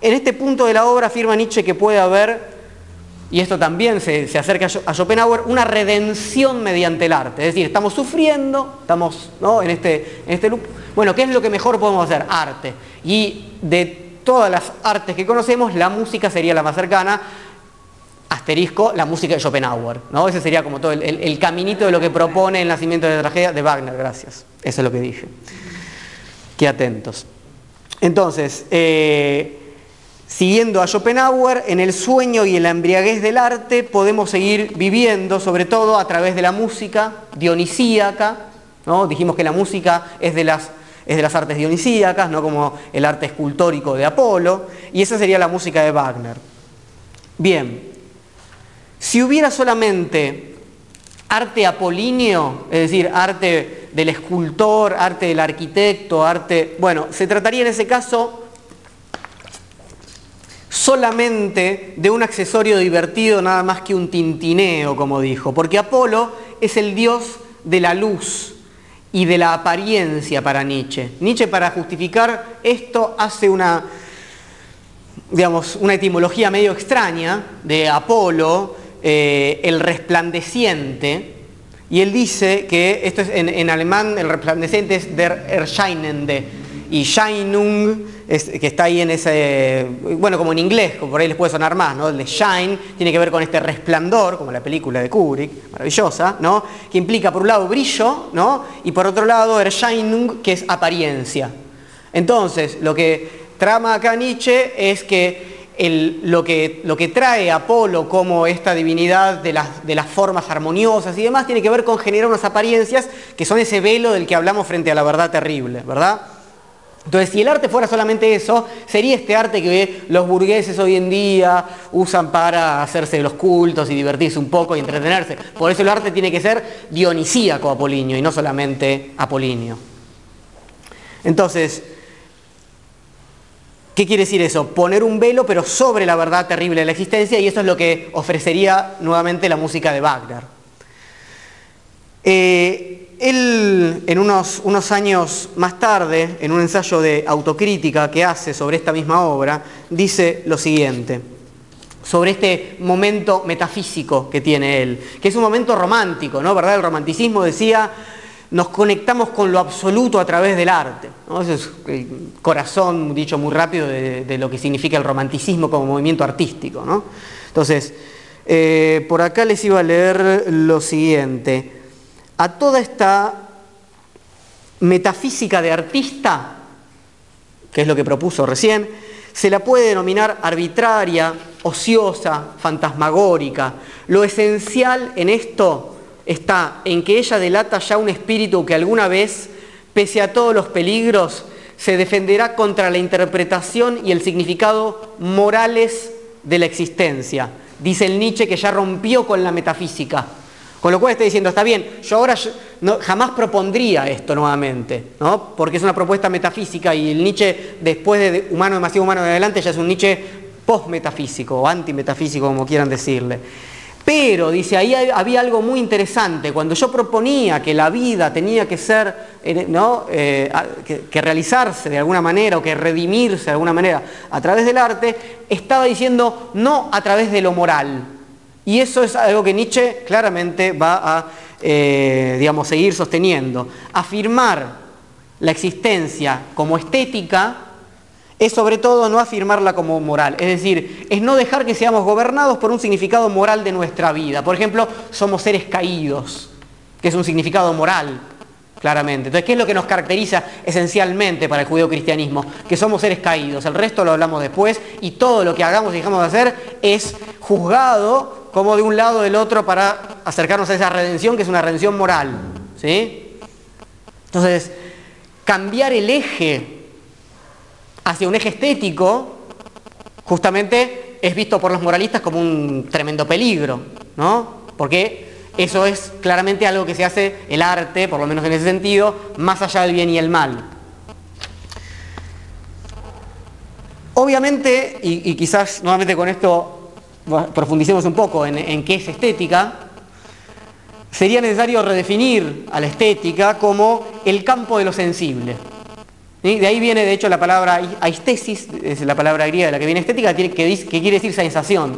En este punto de la obra afirma Nietzsche que puede haber y esto también se, acerca a Schopenhauer, una redención mediante el arte. Es decir, estamos sufriendo, estamos en, este, en este loop. Bueno, ¿qué es lo que mejor podemos hacer? Arte. Y de todas las artes que conocemos, la música sería la más cercana. Asterisco, la música de Schopenhauer. ¿no? Ese sería como todo el, caminito de lo que propone el nacimiento de la tragedia de Wagner, gracias. Eso es lo que dije. Qué atentos. Entonces, eh, Siguiendo a Schopenhauer, en el sueño y en la embriaguez del arte podemos seguir viviendo, sobre todo a través de la música dionisíaca. ¿no? Dijimos que la música es de, las, es de las artes dionisíacas, no como el arte escultórico de Apolo, y esa sería la música de Wagner. Bien, si hubiera solamente arte apolíneo, es decir, arte del escultor, arte del arquitecto, arte... Bueno, se trataría en ese caso solamente de un accesorio divertido nada más que un tintineo, como dijo, porque Apolo es el dios de la luz y de la apariencia para Nietzsche. Nietzsche para justificar esto hace una, digamos, una etimología medio extraña de Apolo, eh, el resplandeciente, y él dice que esto es en, alemán el resplandeciente es der Erscheinende, y Scheinung, que está ahí en ese, bueno, como en inglés, como por ahí les puede sonar más, ¿no? El de Shine tiene que ver con este resplandor, como la película de Kubrick, maravillosa, ¿no? Que implica por un lado brillo, ¿no? Y por otro lado Erscheinung, que es apariencia. Entonces, lo que trama acá Nietzsche es que lo, que, lo, que, trae Apolo como esta divinidad de las, de las, formas armoniosas y demás tiene que ver con generar unas apariencias que son ese velo del que hablamos frente a la verdad terrible, ¿verdad? Entonces, si el arte fuera solamente eso, sería este arte que los burgueses hoy en día usan para hacerse los cultos y divertirse un poco y entretenerse. Por eso el arte tiene que ser dionisíaco apolinio y no solamente apolinio. Entonces, ¿qué quiere decir eso? Poner un velo pero sobre la verdad terrible de la existencia y eso es lo que ofrecería nuevamente la música de Wagner. Eh, él, en unos, unos, años más tarde, en un ensayo de autocrítica que hace sobre esta misma obra, dice lo siguiente, sobre este momento metafísico que tiene él, que es un momento romántico, ¿no? ¿Verdad? El romanticismo decía, nos conectamos con lo absoluto a través del arte. Ese es el corazón, dicho muy rápido, de, lo que significa el romanticismo como movimiento artístico, ¿no? Entonces, eh, por acá les iba a leer lo siguiente a toda esta metafísica de artista, que es lo que propuso recién, se la puede denominar arbitraria, ociosa, fantasmagórica. Lo esencial en esto está en que ella delata ya un espíritu que alguna vez, pese a todos los peligros, se defenderá contra la interpretación y el significado morales de la existencia. Dice el Nietzsche que ya rompió con la metafísica, con lo cual está diciendo, está bien, yo ahora jamás propondría esto nuevamente, ¿no? porque es una propuesta metafísica y el Nietzsche, después de Humano, Demasiado Humano de adelante, ya es un Nietzsche post-metafísico o anti-metafísico, como quieran decirle. Pero, dice, ahí había algo muy interesante. Cuando yo proponía que la vida tenía que ser, eh, ¿no? Eh, que, realizarse de alguna manera o que redimirse de alguna manera a través del arte, estaba diciendo no a través de lo moral, Y eso es algo que Nietzsche claramente va a eh, digamos, seguir sosteniendo. Afirmar la existencia como estética es sobre todo no afirmarla como moral, es decir, es no dejar que seamos gobernados por un significado moral de nuestra vida. Por ejemplo, somos seres caídos, que es un significado moral, claramente. Entonces, ¿qué es lo que nos caracteriza esencialmente para el judeocristianismo? Que somos seres caídos, el resto lo hablamos después, y todo lo que hagamos y dejamos de hacer es juzgado como de un lado o del otro para acercarnos a esa redención, que es una redención moral. ¿sí? Entonces, cambiar el eje hacia un eje estético, justamente es visto por los moralistas como un tremendo peligro, ¿no? Porque eso es claramente algo que se hace el arte, por lo menos en ese sentido, más allá del bien y el mal. Obviamente, y, quizás nuevamente con esto profundicemos un poco en, qué es estética, sería necesario redefinir a la estética como el campo de lo sensible. De ahí viene, de hecho, la palabra aistesis, es la palabra griega de la que viene estética, que, quiere decir sensación.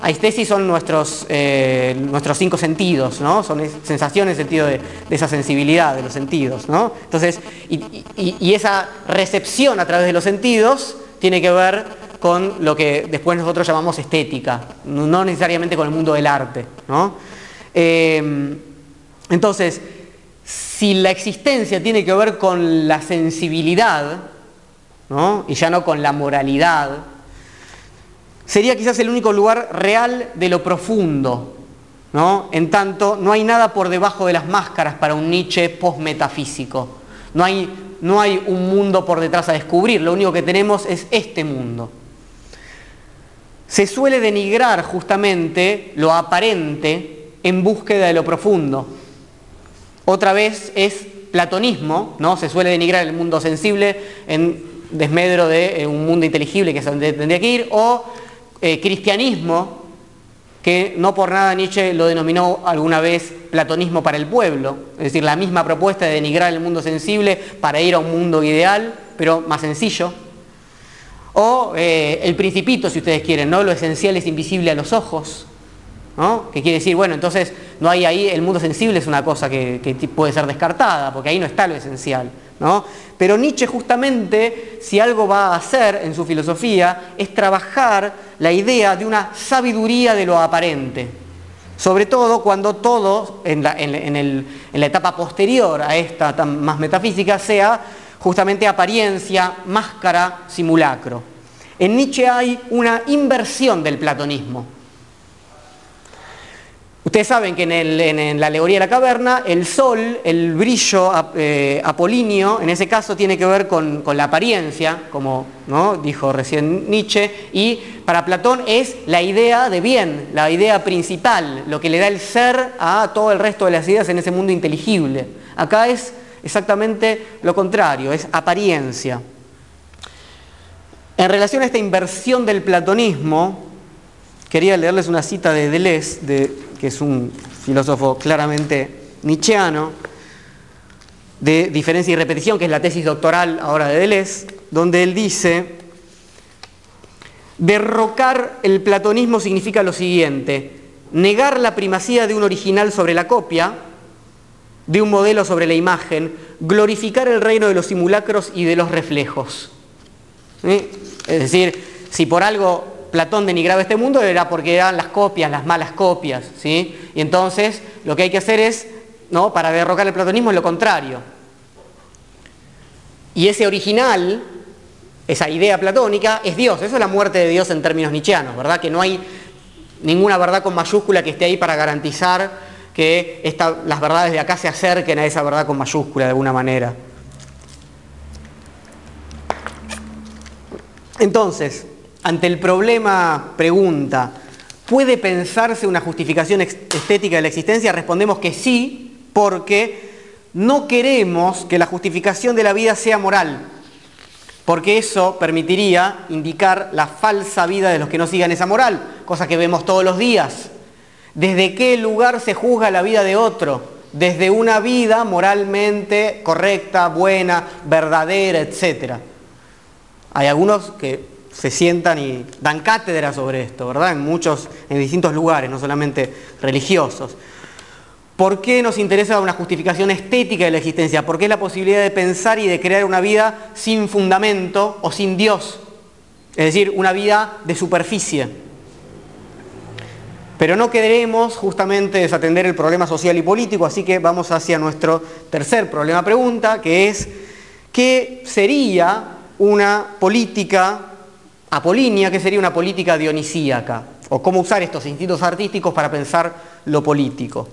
Aistesis son nuestros, eh, nuestros cinco sentidos, ¿no? Son sensaciones, sentido de, esa sensibilidad de los sentidos, ¿no? Entonces, y, esa recepción a través de los sentidos tiene que ver con lo que después nosotros llamamos estética, no necesariamente con el mundo del arte, ¿no? Eh, entonces, si la existencia tiene que ver con la sensibilidad, y ya no con la moralidad, sería quizás el único lugar real de lo profundo. ¿no? En tanto, no hay nada por debajo de las máscaras para un Nietzsche post-metafísico. No hay, no hay un mundo por detrás a descubrir, lo único que tenemos es este mundo. Se suele denigrar justamente lo aparente en búsqueda de lo profundo. Otra vez es platonismo, ¿no? Se suele denigrar el mundo sensible en desmedro de eh, un mundo inteligible que es donde tendría que ir, o eh, cristianismo, que no por nada Nietzsche lo denominó alguna vez platonismo para el pueblo, es decir, la misma propuesta de denigrar el mundo sensible para ir a un mundo ideal, pero más sencillo. O eh, el principito, si ustedes quieren, ¿no? lo esencial es invisible a los ojos, ¿no? que quiere decir, bueno, entonces no hay ahí, el mundo sensible es una cosa que, puede ser descartada, porque ahí no está lo esencial. ¿no? Pero Nietzsche justamente, si algo va a hacer en su filosofía, es trabajar la idea de una sabiduría de lo aparente. Sobre todo cuando todo, en la, etapa posterior a esta más metafísica, sea justamente apariencia, máscara, simulacro. En Nietzsche hay una inversión del platonismo. Ustedes saben que en, la alegoría de la caverna, el sol, el brillo eh, apolíneo, en ese caso tiene que ver con, la apariencia, como ¿no? dijo recién Nietzsche, y para Platón es la idea de bien, la idea principal, lo que le da el ser a todo el resto de las ideas en ese mundo inteligible. Acá es exactamente lo contrario, es apariencia. En relación a esta inversión del platonismo, quería leerles una cita de Deleuze, de que es un filósofo claramente nietzscheano, de diferencia y repetición, que es la tesis doctoral ahora de Deleuze, donde él dice, derrocar el platonismo significa lo siguiente, negar la primacía de un original sobre la copia, de un modelo sobre la imagen, glorificar el reino de los simulacros y de los reflejos. Es decir, si por algo Platón denigraba este mundo era porque eran las copias, las malas copias, ¿sí? Y entonces lo que hay que hacer es, ¿no? Para derrocar el platonismo es lo contrario. Y ese original, esa idea platónica, es Dios. Eso es la muerte de Dios en términos nietzscheanos, ¿verdad? Que no hay ninguna verdad con mayúscula que esté ahí para garantizar que las verdades de acá se acerquen a esa verdad con mayúscula de alguna manera. Entonces, ante el problema pregunta, ¿puede pensarse una justificación estética de la existencia? Respondemos que sí, porque no queremos que la justificación de la vida sea moral, porque eso permitiría indicar la falsa vida de los que no sigan esa moral, cosa que vemos todos los días. ¿Desde qué lugar se juzga la vida de otro? Desde una vida moralmente correcta, buena, verdadera, etc. Hay algunos que se sientan y dan cátedra sobre esto, ¿verdad? En muchos, en distintos lugares, no solamente religiosos. ¿Por qué nos interesa una justificación estética de la existencia? Porque es la posibilidad de pensar y de crear una vida sin fundamento o sin Dios. Es decir, una vida de superficie. Pero no queremos justamente desatender el problema social y político, así que vamos hacia nuestro tercer problema pregunta, que es ¿qué sería una política apolínea, qué sería una política dionisíaca? O cómo usar estos instintos artísticos para pensar lo político.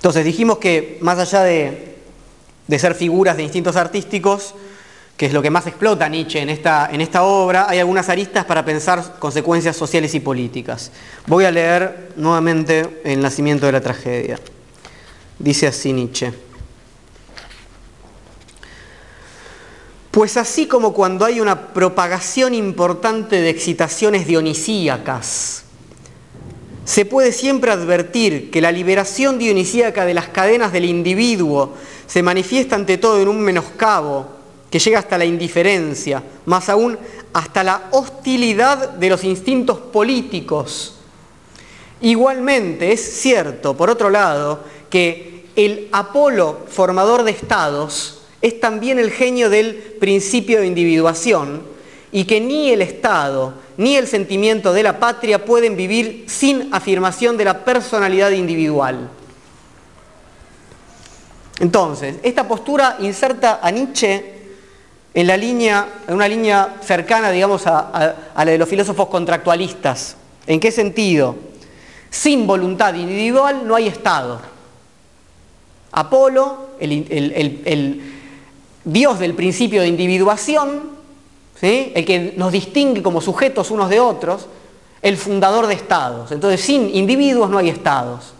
Entonces dijimos que más allá de, ser figuras de instintos artísticos, que es lo que más explota Nietzsche en esta, en esta obra, hay algunas aristas para pensar consecuencias sociales y políticas. Voy a leer nuevamente El nacimiento de la tragedia. Dice así Nietzsche. Pues así como cuando hay una propagación importante de excitaciones dionisíacas, se puede siempre advertir que la liberación dionisíaca de las cadenas del individuo se manifiesta ante todo en un menoscabo que llega hasta la indiferencia, más aún hasta la hostilidad de los instintos políticos. Igualmente es cierto, por otro lado, que el Apolo formador de estados es también el genio del principio de individuación y que ni el Estado ni el sentimiento de la patria pueden vivir sin afirmación de la personalidad individual. Entonces, esta postura inserta a Nietzsche en, una línea cercana, digamos, a, la de los filósofos contractualistas. ¿En qué sentido? Sin voluntad individual no hay Estado. Apolo, el dios del principio de individuación, el que nos distingue como sujetos unos de otros, el fundador de estados. Entonces, sin individuos no hay estados.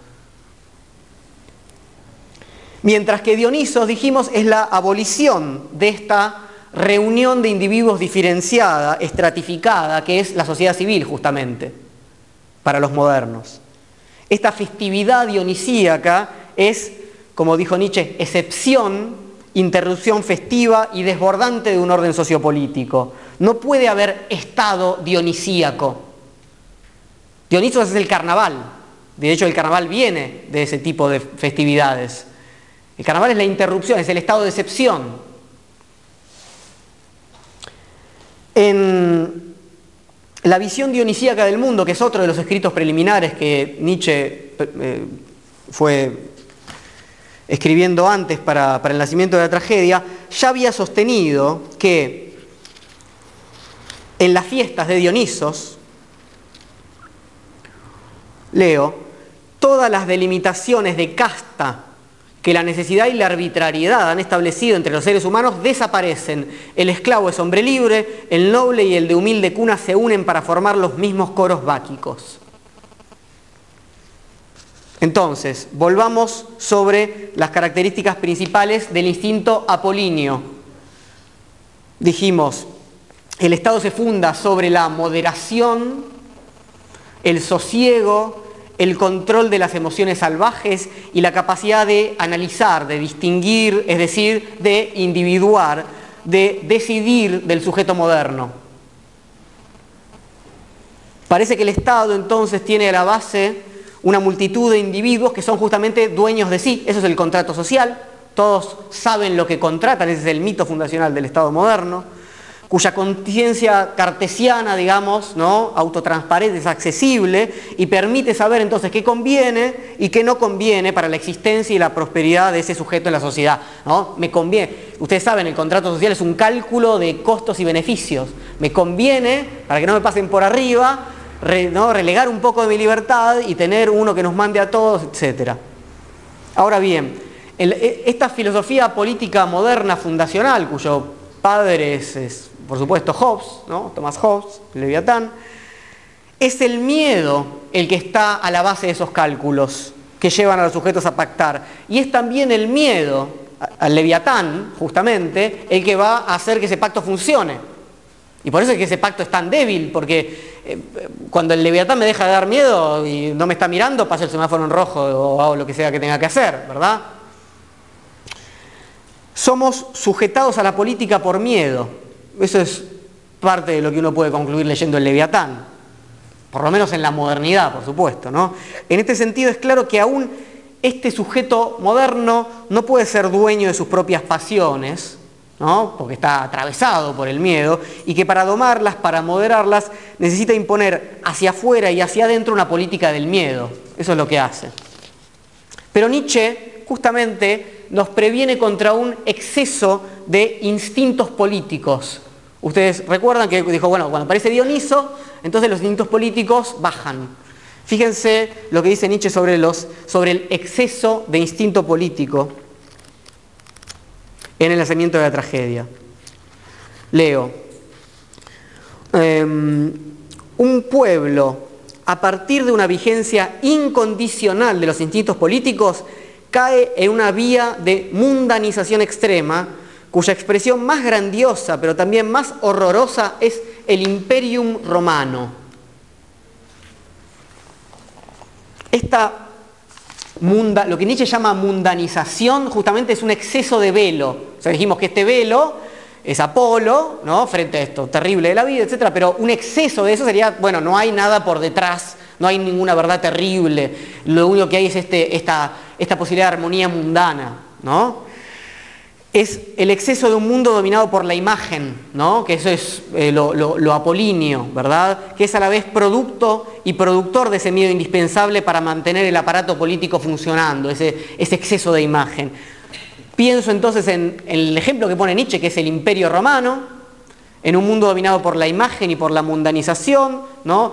Mientras que Dionisos, dijimos, es la abolición de esta reunión de individuos diferenciada, estratificada, que es la sociedad civil justamente, para los modernos. Esta festividad dionisíaca es, como dijo Nietzsche, excepción interrupción festiva y desbordante de un orden sociopolítico. No puede haber estado dionisíaco. Dionisos es el carnaval. De hecho, el carnaval viene de ese tipo de festividades. El carnaval es la interrupción, es el estado de excepción. En la visión dionisíaca del mundo, que es otro de los escritos preliminares que Nietzsche eh, fue escribiendo antes para, el nacimiento de la tragedia, ya había sostenido que en las fiestas de Dionisos, leo, todas las delimitaciones de casta que la necesidad y la arbitrariedad han establecido entre los seres humanos desaparecen. El esclavo es hombre libre, el noble y el de humilde cuna se unen para formar los mismos coros báquicos. Entonces, volvamos sobre las características principales del instinto apolíneo. Dijimos, el Estado se funda sobre la moderación, el sosiego, el control de las emociones salvajes y la capacidad de analizar, de distinguir, es decir, de individuar, de decidir del sujeto moderno. Parece que el Estado entonces tiene a la base una multitud de individuos que son justamente dueños de sí. Eso es el contrato social. Todos saben lo que contratan, ese es el mito fundacional del Estado moderno, cuya conciencia cartesiana, digamos, ¿no? autotransparente, es accesible y permite saber entonces qué conviene y qué no conviene para la existencia y la prosperidad de ese sujeto en la sociedad. ¿no? Me conviene, ustedes saben, el contrato social es un cálculo de costos y beneficios. Me conviene, para que no me pasen por arriba, relegar un poco de mi libertad y tener uno que nos mande a todos, etc. Ahora bien, e, esta filosofía política moderna fundacional, cuyo padre es, por supuesto Hobbes, ¿no? Thomas Hobbes, Leviatán, es el miedo el que está a la base de esos cálculos que llevan a los sujetos a pactar. Y es también el miedo al Leviatán, justamente, el que va a hacer que ese pacto funcione. Y por eso es que ese pacto es tan débil, porque cuando el leviatán me deja de dar miedo y no me está mirando, pasa el semáforo en rojo o hago lo que sea que tenga que hacer, ¿verdad? somos sujetados a la política por miedo. Eso es parte de lo que uno puede concluir leyendo el Leviatán. Por lo menos en la modernidad, por supuesto. ¿no? En este sentido es claro que aún este sujeto moderno no puede ser dueño de sus propias pasiones, ¿no? porque está atravesado por el miedo, y que para domarlas, para moderarlas, necesita imponer hacia afuera y hacia adentro una política del miedo. Eso es lo que hace. Pero Nietzsche justamente nos previene contra un exceso de instintos políticos. Ustedes recuerdan que dijo, bueno, cuando aparece Dioniso, entonces los instintos políticos bajan. Fíjense lo que dice Nietzsche sobre, el exceso de instinto político en el nacimiento de la tragedia. Leo, em, un pueblo a partir de una vigencia incondicional de los instintos políticos cae en una vía de mundanización extrema cuya expresión más grandiosa pero también más horrorosa es el imperium romano. Esta lo que Nietzsche llama mundanización justamente es un exceso de velo. O sea, dijimos que este velo es Apolo, ¿no? Frente a esto terrible de la vida, etc. Pero un exceso de eso sería, bueno, no hay nada por detrás, no hay ninguna verdad terrible. Lo único que hay es este, esta, esta posibilidad de armonía mundana, ¿no? Es el exceso de un mundo dominado por la imagen, ¿no? que eso es eh, lo, apolíneo, ¿verdad? que es a la vez producto y productor de ese miedo indispensable para mantener el aparato político funcionando, ese, ese exceso de imagen. Pienso entonces en, en, el ejemplo que pone Nietzsche, que es el imperio romano, en un mundo dominado por la imagen y por la mundanización, ¿no?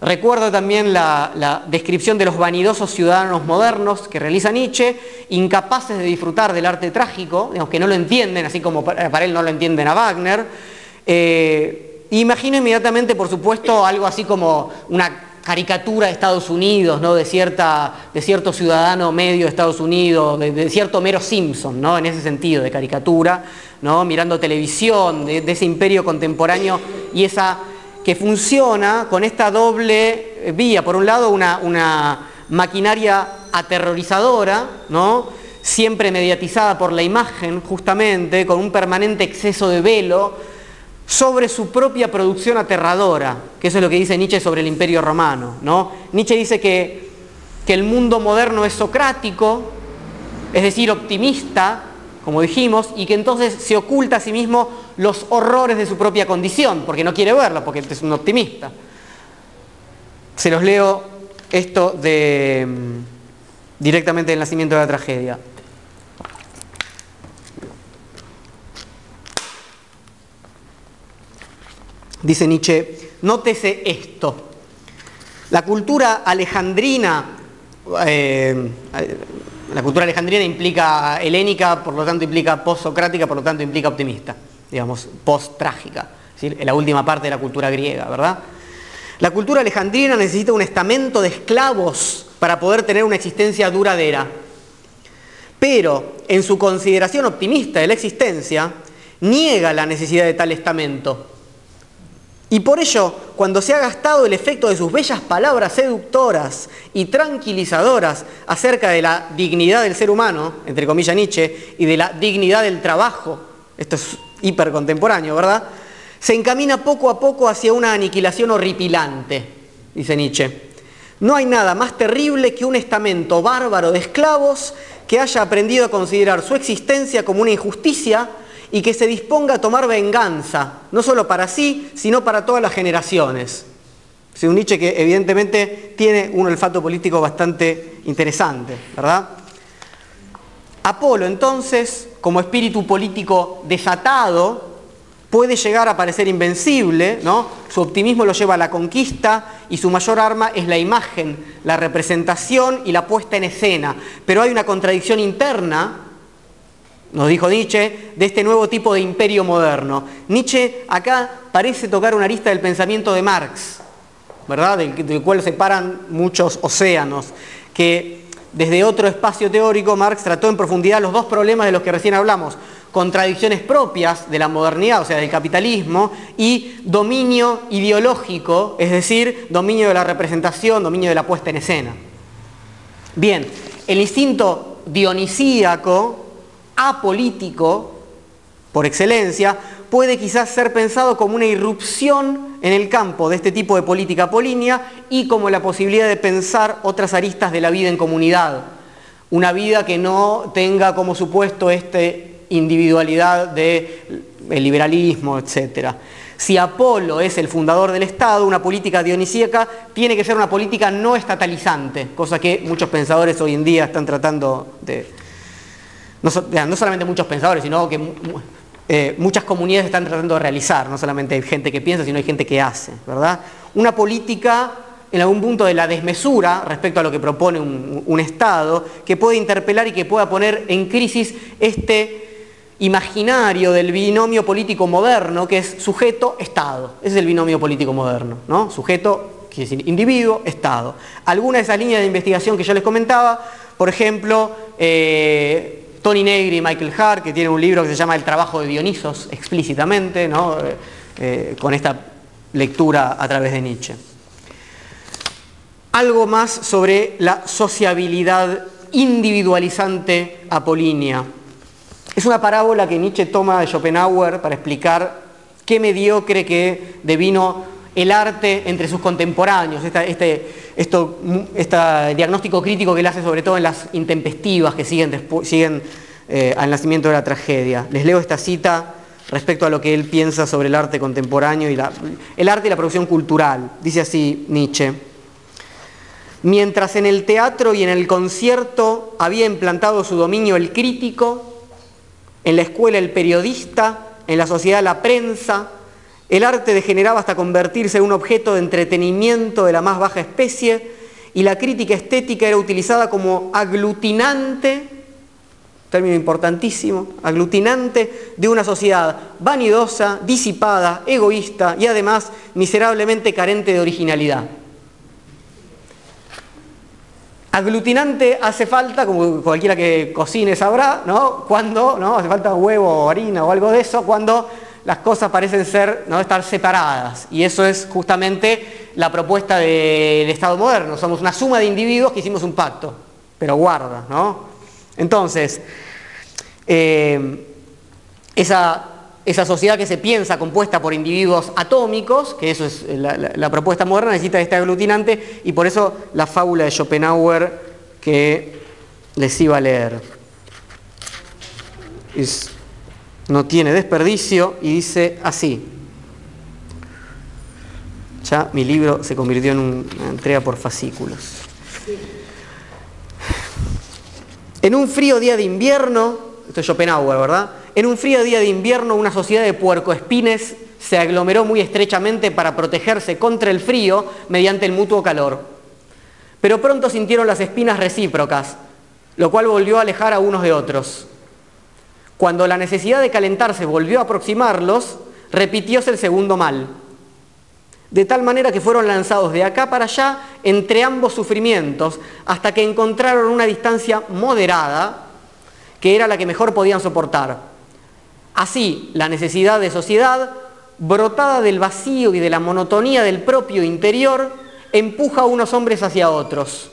Recuerdo también la, descripción de los vanidosos ciudadanos modernos que realiza Nietzsche, incapaces de disfrutar del arte trágico, digamos, que no lo entienden, así como para él no lo entienden a Wagner. Eh, imagino inmediatamente, por supuesto, algo así como una caricatura de Estados Unidos, ¿no? de, cierto ciudadano medio de Estados Unidos, de, cierto Mero Simpson, ¿no? en ese sentido, de caricatura, ¿no? mirando televisión, de ese imperio contemporáneo y esa que funciona con esta doble vía. Por un lado, una, maquinaria aterrorizadora, ¿no? siempre mediatizada por la imagen, justamente, con un permanente exceso de velo, sobre su propia producción aterradora, que eso es lo que dice Nietzsche sobre el imperio romano. ¿no? Nietzsche dice que, que el mundo moderno es socrático, es decir, optimista, como dijimos, y que entonces se oculta a sí mismo los horrores de su propia condición, porque no quiere verlo, porque es un optimista. Se los leo esto de, mm, directamente del nacimiento de la tragedia. Dice Nietzsche, nótese esto. La cultura alejandrina, eh, la cultura alejandrina implica helénica, por lo tanto implica post-socrática, por lo tanto implica optimista, digamos, post-trágica, la última parte de la cultura griega, ¿verdad? La cultura alejandrina necesita un estamento de esclavos para poder tener una existencia duradera. Pero en su consideración optimista de la existencia, niega la necesidad de tal estamento y por ello, cuando se ha gastado el efecto de sus bellas palabras seductoras y tranquilizadoras acerca de la dignidad del ser humano, entre comillas Nietzsche, y de la dignidad del trabajo, esto es hipercontemporáneo, ¿verdad? Se encamina poco a poco hacia una aniquilación horripilante, dice Nietzsche. No hay nada más terrible que un estamento bárbaro de esclavos que haya aprendido a considerar su existencia como una injusticia y que se disponga a tomar venganza, no solo para sí, sino para todas las generaciones. Es un Nietzsche que evidentemente tiene un olfato político bastante interesante, ¿verdad? Apolo entonces, como espíritu político desatado, puede llegar a parecer invencible, ¿no? Su optimismo lo lleva a la conquista y su mayor arma es la imagen, la representación y la puesta en escena. Pero hay una contradicción interna nos dijo Nietzsche, de este nuevo tipo de imperio moderno. Nietzsche acá parece tocar una arista del pensamiento de Marx, ¿verdad? Del, del cual separan muchos océanos, que desde otro espacio teórico Marx trató en profundidad los dos problemas de los que recién hablamos, contradicciones propias de la modernidad, o sea, del capitalismo, y dominio ideológico, es decir, dominio de la representación, dominio de la puesta en escena. Bien, el instinto dionisíaco apolítico por excelencia, puede quizás ser pensado como una irrupción en el campo de este tipo de política apolínea y como la posibilidad de pensar otras aristas de la vida en comunidad. Una vida que no tenga como supuesto esta individualidad del liberalismo, etc. Si Apolo es el fundador del Estado, una política dionisíaca tiene que ser una política no estatalizante, cosa que muchos pensadores hoy en día están tratando de... No solamente muchos pensadores, sino que eh, muchas comunidades están tratando de realizar, no solamente hay gente que piensa, sino hay gente que hace, ¿verdad? Una política en algún punto de la desmesura respecto a lo que propone un, Estado, que puede interpelar y que pueda poner en crisis este imaginario del binomio político moderno, que es sujeto-estado. Ese es el binomio político moderno, ¿no? Sujeto, quiere decir individuo, Estado. Algunas de esas líneas de investigación que yo les comentaba, por ejemplo, eh, Tony Negri y Michael Hart, que tienen un libro que se llama El trabajo de Dionisos, explícitamente, eh, eh, con esta lectura a través de Nietzsche. Algo más sobre la sociabilidad individualizante apolínea. Es una parábola que Nietzsche toma de Schopenhauer para explicar qué mediocre que devino el arte entre sus contemporáneos, este, esto, diagnóstico crítico que él hace sobre todo en las intempestivas que siguen, siguen eh, al nacimiento de la tragedia. Les leo esta cita respecto a lo que él piensa sobre el arte contemporáneo y la, el arte y la producción cultural. Dice así Nietzsche. Mientras en el teatro y en el concierto había implantado su dominio el crítico, en la escuela el periodista, en la sociedad la prensa, el arte degeneraba hasta convertirse en un objeto de entretenimiento de la más baja especie y la crítica estética era utilizada como aglutinante, término importantísimo, aglutinante de una sociedad vanidosa, disipada, egoísta y además miserablemente carente de originalidad. Aglutinante hace falta, como cualquiera que cocine sabrá, ¿no? Cuando, ¿no? Hace falta huevo harina o algo de eso, cuando las cosas parecen ser, no estar separadas. Y eso es justamente la propuesta del Estado moderno. Somos una suma de individuos que hicimos un pacto, pero guarda, ¿no? Entonces, eh, esa, esa, sociedad que se piensa compuesta por individuos atómicos, que eso es la, propuesta moderna, necesita este aglutinante, y por eso la fábula de Schopenhauer que les iba a leer. No tiene desperdicio y dice así. Ya mi libro se convirtió en una entrega por fascículos. En un frío día de invierno, esto es Schopenhauer, ¿verdad? En un frío día de invierno una sociedad de puercoespines se aglomeró muy estrechamente para protegerse contra el frío mediante el mutuo calor. Pero pronto sintieron las espinas recíprocas, lo cual volvió a alejar a unos de otros. Cuando la necesidad de calentarse volvió a aproximarlos, repitióse el segundo mal. De tal manera que fueron lanzados de acá para allá entre ambos sufrimientos hasta que encontraron una distancia moderada que era la que mejor podían soportar. Así, la necesidad de sociedad, brotada del vacío y de la monotonía del propio interior, empuja a unos hombres hacia otros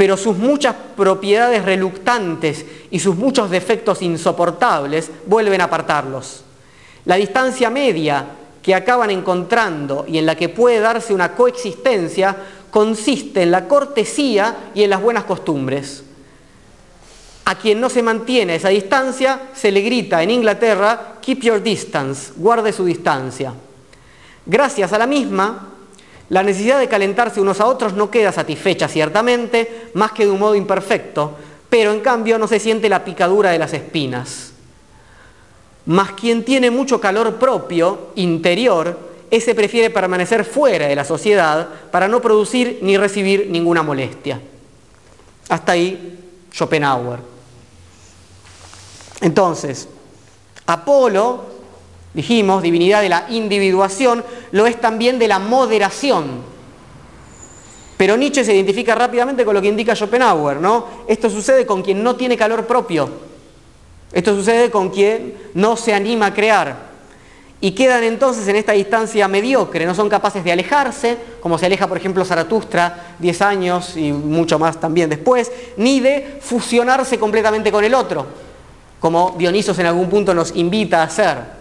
pero sus muchas propiedades reluctantes y sus muchos defectos insoportables vuelven a apartarlos. La distancia media que acaban encontrando y en la que puede darse una coexistencia consiste en la cortesía y en las buenas costumbres. A quien no se mantiene esa distancia se le grita en Inglaterra, keep your distance, guarde su distancia. Gracias a la misma, la necesidad de calentarse unos a otros no queda satisfecha ciertamente, más que de un modo imperfecto, pero en cambio no se siente la picadura de las espinas. Mas quien tiene mucho calor propio, interior, ese prefiere permanecer fuera de la sociedad para no producir ni recibir ninguna molestia. Hasta ahí Schopenhauer. Entonces, Apolo dijimos, divinidad de la individuación, lo es también de la moderación. Pero Nietzsche se identifica rápidamente con lo que indica Schopenhauer, ¿no? Esto sucede con quien no tiene calor propio. Esto sucede con quien no se anima a crear. Y quedan entonces en esta distancia mediocre, no son capaces de alejarse, como se aleja por ejemplo Zaratustra 10 años y mucho más también después, ni de fusionarse completamente con el otro. como Dionisos en algún punto nos invita a hacer.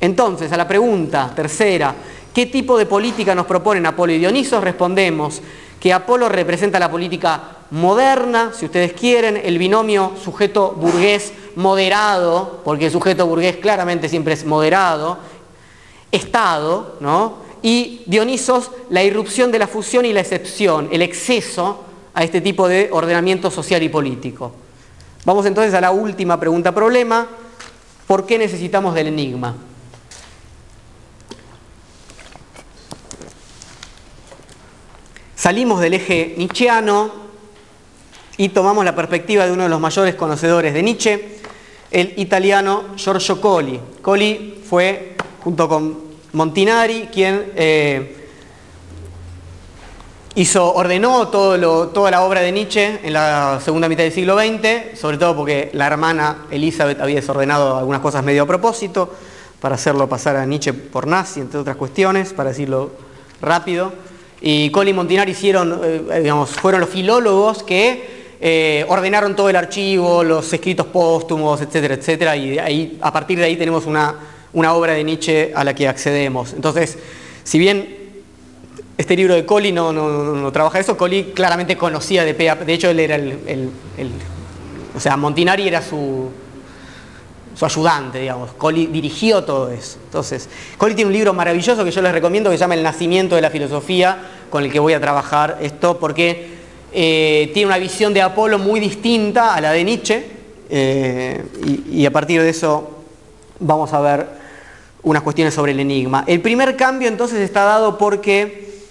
Entonces, a la pregunta tercera, ¿qué tipo de política nos proponen Apolo y Dionisos? Respondemos que Apolo representa la política moderna, si ustedes quieren, el binomio sujeto burgués moderado, porque el sujeto burgués claramente siempre es moderado, Estado, ¿no? Y Dionisos, la irrupción de la fusión y la excepción, el exceso a este tipo de ordenamiento social y político. Vamos entonces a la última pregunta problema. ¿Por qué necesitamos del enigma? Salimos del eje nietzscheano y tomamos la perspectiva de uno de los mayores conocedores de Nietzsche, el italiano Giorgio Colli. Colli fue, junto con Montinari, quien eh, hizo, ordenó toda la obra de Nietzsche en la segunda mitad del siglo XX, sobre todo porque la hermana Elizabeth había desordenado algunas cosas medio a propósito, para hacerlo pasar a Nietzsche por nazi, entre otras cuestiones, para decirlo rápido. Y Colli y Montinari hicieron, eh, digamos, fueron los filólogos que eh, ordenaron todo el archivo, los escritos póstumos, etcétera, etcétera, y ahí, a partir de ahí tenemos una, obra de Nietzsche a la que accedemos. Entonces, si bien este libro de Colli no, no, trabaja eso, Colli claramente conocía de PA, de hecho él era el, o sea, Montinari era su, su ayudante, digamos. Colli dirigió todo eso. Entonces, Colli tiene un libro maravilloso que yo les recomiendo que se llama El nacimiento de la filosofía, con el que voy a trabajar esto, porque eh, tiene una visión de Apolo muy distinta a la de Nietzsche eh, y, a partir de eso vamos a ver unas cuestiones sobre el enigma. El primer cambio entonces está dado porque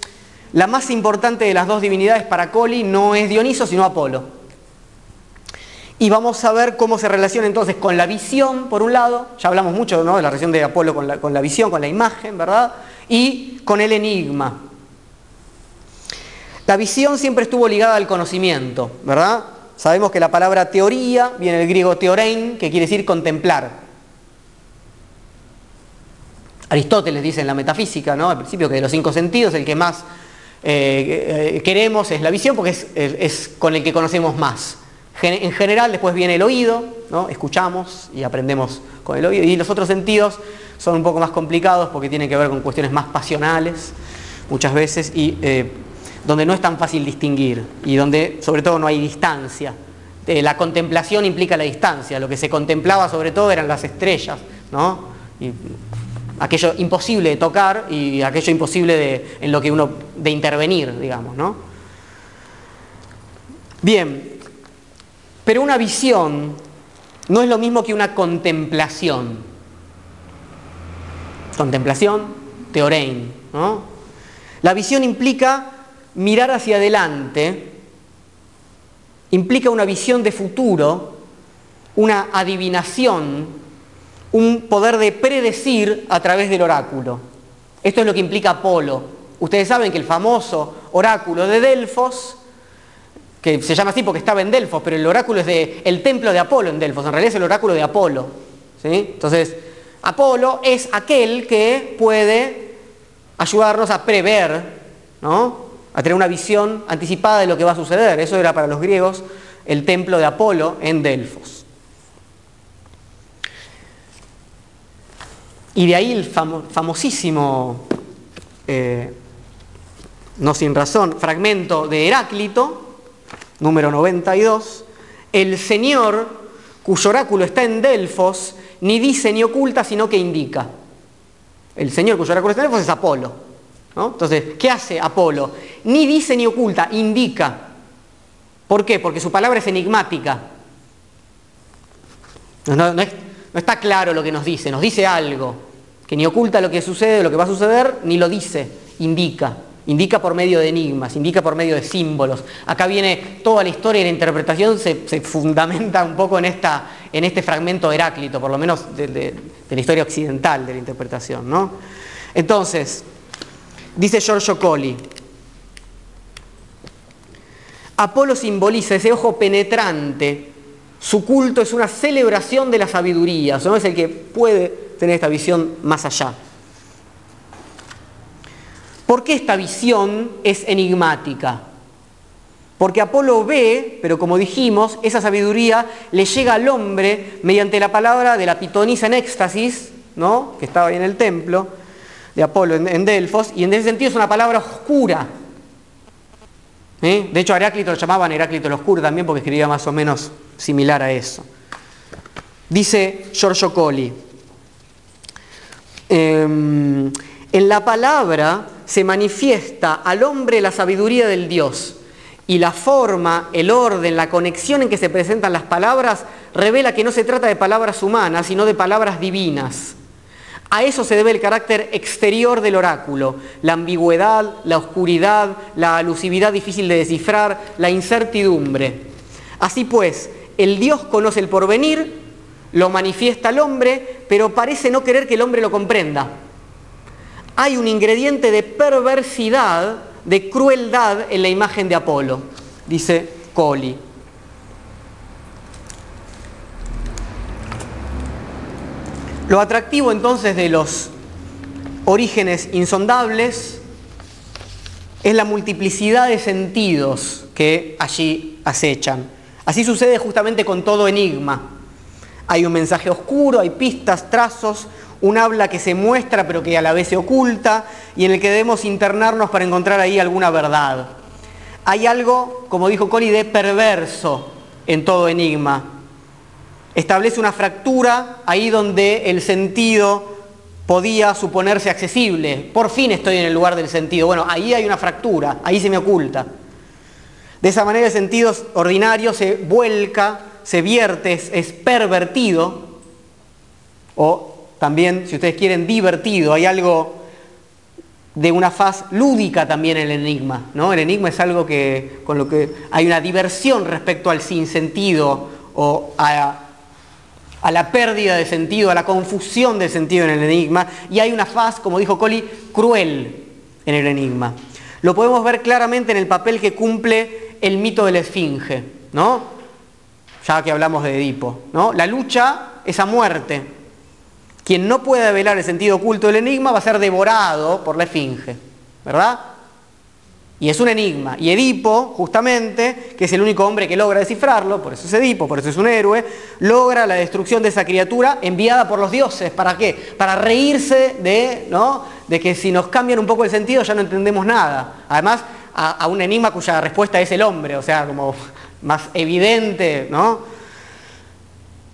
la más importante de las dos divinidades para Coli no es Dioniso sino Apolo. Y vamos a ver cómo se relaciona entonces con la visión, por un lado, ya hablamos mucho de la relación de Apolo con la, con la visión, con la imagen, ¿verdad? Y con el enigma. La visión siempre estuvo ligada al conocimiento, ¿verdad? Sabemos que la palabra teoría viene del griego teorein, que quiere decir contemplar. Aristóteles dice en la metafísica, ¿no? Al principio que de los cinco sentidos el que más eh, eh, queremos es la visión porque es, con el que conocemos más. En general después viene el oído, ¿no? escuchamos y aprendemos con el oído. Y los otros sentidos son un poco más complicados porque tienen que ver con cuestiones más pasionales muchas veces y eh, donde no es tan fácil distinguir y donde sobre todo no hay distancia. Eh, la contemplación implica la distancia, lo que se contemplaba sobre todo eran las estrellas, ¿no? Y aquello imposible de tocar y aquello imposible de, en lo que uno, de intervenir, digamos, ¿no? Bien, pero una visión no es lo mismo que una contemplación. Contemplación, teorein. La visión implica mirar hacia adelante implica una visión de futuro, una adivinación, un poder de predecir a través del oráculo. Esto es lo que implica Apolo. Ustedes saben que el famoso oráculo de Delfos, que se llama así porque estaba en Delfos, pero el oráculo es de, el templo de Apolo en Delfos, en realidad es el oráculo de Apolo. Entonces, Apolo es aquel que puede ayudarnos a prever ¿no? a tener una visión anticipada de lo que va a suceder. Eso era para los griegos el templo de Apolo en Delfos. Y de ahí el famosísimo, eh, no sin razón, fragmento de Heráclito, número 92, el Señor, cuyo oráculo está en Delfos, ni dice ni oculta, sino que indica. El Señor cuyo oráculo está en Delfos es Apolo. Entonces, ¿qué hace Apolo? Ni dice ni oculta, indica. ¿Por qué? Porque su palabra es enigmática. No, está claro lo que nos dice, nos dice algo, que ni oculta lo que sucede, lo que va a suceder, ni lo dice, indica. Indica por medio de enigmas, indica por medio de símbolos. Acá viene toda la historia y la interpretación se, fundamenta un poco en, esta, en este fragmento de Heráclito, por lo menos de, la historia occidental de la interpretación. ¿no? Entonces, Dice Giorgio Colli, Apolo simboliza ese ojo penetrante, su culto es una celebración de la sabiduría, o es el que puede tener esta visión más allá. ¿Por qué esta visión es enigmática? Porque Apolo ve, pero como dijimos, esa sabiduría le llega al hombre mediante la palabra de la pitonisa en éxtasis, ¿no? que estaba ahí en el templo de Apolo en, Delfos, y en ese sentido es una palabra oscura. ¿eh? De hecho, Heráclito lo llamaban Heráclito el Oscuro también porque escribía más o menos similar a eso. Dice Giorgio Colli, em, en la palabra se manifiesta al hombre la sabiduría del Dios y la forma, el orden, la conexión en que se presentan las palabras revela que no se trata de palabras humanas, sino de palabras divinas. A eso se debe el carácter exterior del oráculo, la ambigüedad, la oscuridad, la alusividad difícil de descifrar, la incertidumbre. Así pues, el Dios conoce el porvenir, lo manifiesta al hombre, pero parece no querer que el hombre lo comprenda. Hay un ingrediente de perversidad, de crueldad en la imagen de Apolo, dice Coli. Lo atractivo entonces de los orígenes insondables es la multiplicidad de sentidos que allí acechan. Así sucede justamente con todo enigma. Hay un mensaje oscuro, hay pistas, trazos, un habla que se muestra pero que a la vez se oculta y en el que debemos internarnos para encontrar ahí alguna verdad. Hay algo, como dijo Coli, de perverso en todo enigma, establece una fractura ahí donde el sentido podía suponerse accesible. Por fin estoy en el lugar del sentido. Bueno, ahí hay una fractura, ahí se me oculta. De esa manera el sentido ordinario se vuelca, se vierte, es, pervertido, o también, si ustedes quieren, divertido. Hay algo de una faz lúdica también en el enigma. ¿no? El enigma es algo que, con lo que hay una diversión respecto al sinsentido o a la pérdida de sentido, a la confusión de sentido en el enigma, y hay una faz, como dijo Colli, cruel en el enigma. Lo podemos ver claramente en el papel que cumple el mito de la esfinge, ¿no? Ya que hablamos de Edipo, ¿no? La lucha es a muerte. Quien no puede velar el sentido oculto del enigma va a ser devorado por la esfinge, ¿verdad? Y es un enigma. Y Edipo, justamente, que es el único hombre que logra descifrarlo, por eso es Edipo, por eso es un héroe, logra la destrucción de esa criatura enviada por los dioses. ¿Para qué? Para reírse de, ¿no? de que si nos cambian un poco el sentido ya no entendemos nada. Además, a, a un enigma cuya respuesta es el hombre, o sea, como más evidente, ¿no?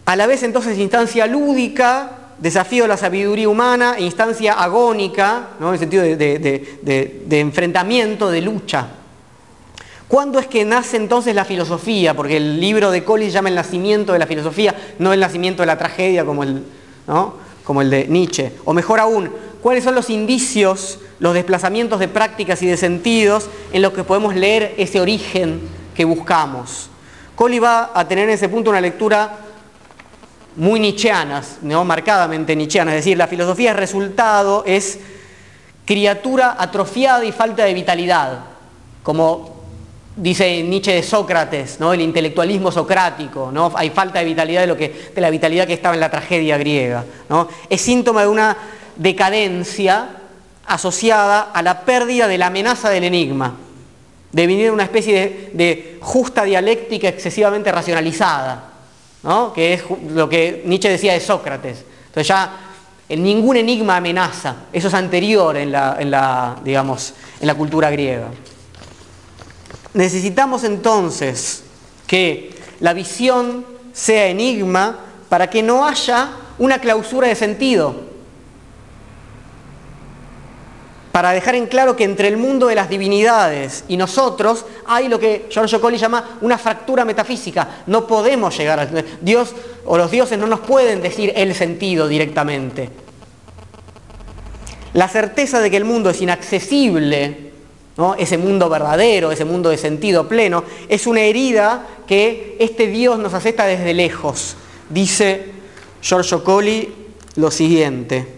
A la vez entonces instancia lúdica desafío a la sabiduría humana, instancia agónica, ¿no? en el sentido de, enfrentamiento, de lucha. ¿Cuándo es que nace entonces la filosofía? Porque el libro de Colli llama el nacimiento de la filosofía, no el nacimiento de la tragedia como el, como el de Nietzsche. O mejor aún, ¿cuáles son los indicios, los desplazamientos de prácticas y de sentidos en los que podemos leer ese origen que buscamos? Colli va a tener en ese punto una lectura muy ¿no? marcadamente nichianas, es decir, la filosofía es resultado, es criatura atrofiada y falta de vitalidad, como dice Nietzsche de Sócrates, ¿no? el intelectualismo socrático, ¿no? hay falta de vitalidad de, lo que, de la vitalidad que estaba en la tragedia griega. Es síntoma de una decadencia asociada a la pérdida de la amenaza del enigma, de venir una especie de justa dialéctica excesivamente racionalizada que es lo que Nietzsche decía de Sócrates. Entonces ya ningún enigma amenaza, eso es anterior en la, digamos, en la cultura griega. Necesitamos entonces que la visión sea enigma para que no haya una clausura de sentido, para dejar en claro que entre el mundo de las divinidades y nosotros hay lo que Giorgio Colli llama una fractura metafísica. No podemos llegar a... Dios o los dioses no nos pueden decir el sentido directamente. La certeza de que el mundo es inaccesible, ese mundo verdadero, ese mundo de sentido pleno, es una herida que este Dios nos acepta desde lejos. Dice Giorgio Colli lo siguiente.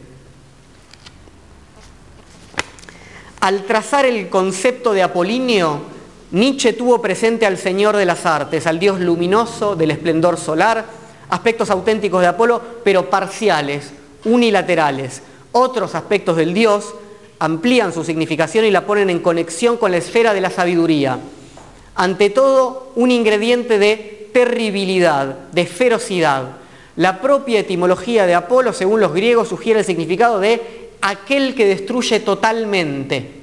Al trazar el concepto de Apolinio, Nietzsche tuvo presente al Señor de las Artes, al Dios luminoso del esplendor solar, aspectos auténticos de Apolo, pero parciales, unilaterales. Otros aspectos del Dios amplían su significación y la ponen en conexión con la esfera de la sabiduría. ante todo un ingrediente de terribilidad, de ferocidad. La propia etimología de Apolo, según los griegos, sugiere el significado de aquel que destruye totalmente.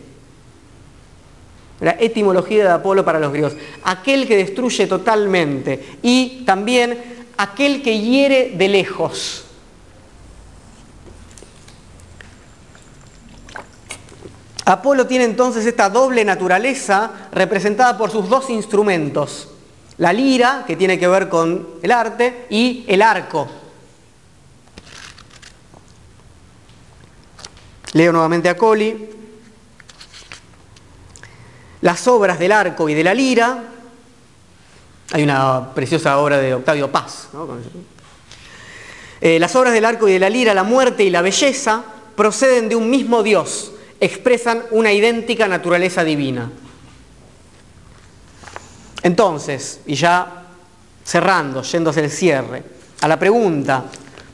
La etimología de Apolo para los griegos. Aquel que destruye totalmente. Y también aquel que hiere de lejos. Apolo tiene entonces esta doble naturaleza representada por sus dos instrumentos. La lira, que tiene que ver con el arte, y el arco. Leo nuevamente a Coli. Las obras del arco y de la lira. Hay una preciosa obra de Octavio Paz. Eh, las obras del arco y de la lira, la muerte y la belleza, proceden de un mismo Dios, expresan una idéntica naturaleza divina. Entonces, y ya cerrando, yéndose el cierre, a la pregunta,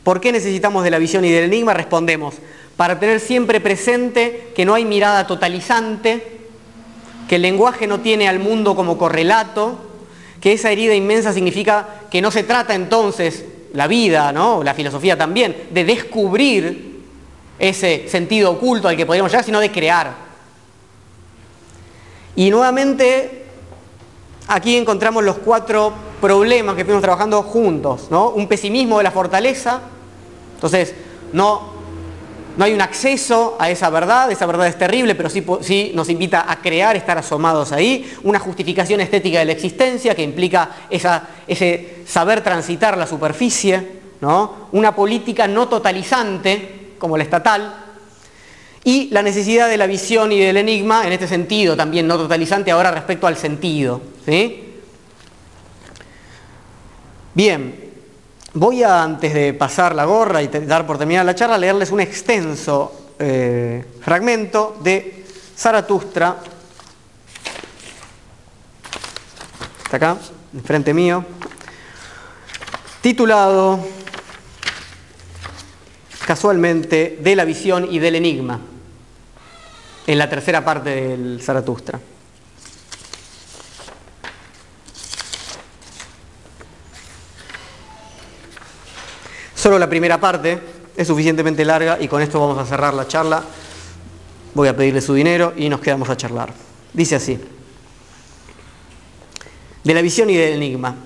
¿por qué necesitamos de la visión y del enigma? Respondemos, para tener siempre presente que no hay mirada totalizante, que el lenguaje no tiene al mundo como correlato, que esa herida inmensa significa que no se trata entonces, la vida, ¿no? la filosofía también, de descubrir ese sentido oculto al que podríamos llegar, sino de crear. Y nuevamente aquí encontramos los cuatro problemas que fuimos trabajando juntos, ¿no? Un pesimismo de la fortaleza, entonces no, no hay un acceso a esa verdad, esa verdad es terrible, pero sí, sí, nos invita a crear, estar asomados ahí, una justificación estética de la existencia que implica ese saber transitar la superficie, ¿no? una política no totalizante como la estatal, y la necesidad de la visión y del enigma, en este sentido también no totalizante ahora respecto al sentido. Bien, voy a, antes de pasar la gorra y dar por terminada la charla, leerles un extenso eh, fragmento de Zaratustra, está acá, enfrente mío, titulado casualmente de la visión y del enigma, en la tercera parte del Zaratustra. Solo la primera parte es suficientemente larga y con esto vamos a cerrar la charla. Voy a pedirle su dinero y nos quedamos a charlar. Dice así, de la visión y del enigma.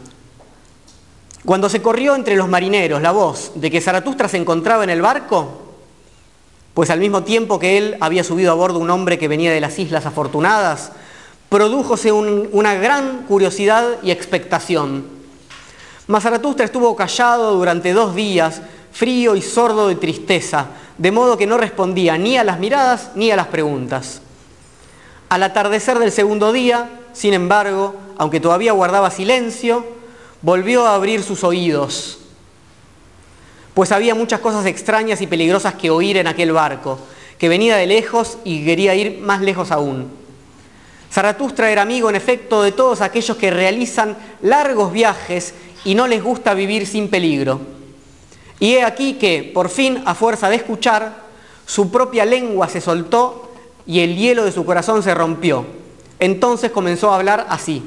Cuando se corrió entre los marineros la voz de que Zaratustra se encontraba en el barco, pues al mismo tiempo que él había subido a bordo un hombre que venía de las Islas Afortunadas, prodújose una gran curiosidad y expectación Zaratustra estuvo callado durante dos días, frío y sordo de tristeza, de modo que no respondía ni a las miradas ni a las preguntas. Al atardecer del segundo día, sin embargo, aunque todavía guardaba silencio, volvió a abrir sus oídos, pues había muchas cosas extrañas y peligrosas que oír en aquel barco, que venía de lejos y quería ir más lejos aún. Zaratustra era amigo, en efecto, de todos aquellos que realizan largos viajes y no les gusta vivir sin peligro. Y he aquí que, por fin, a fuerza de escuchar, su propia lengua se soltó y el hielo de su corazón se rompió. Entonces comenzó a hablar así.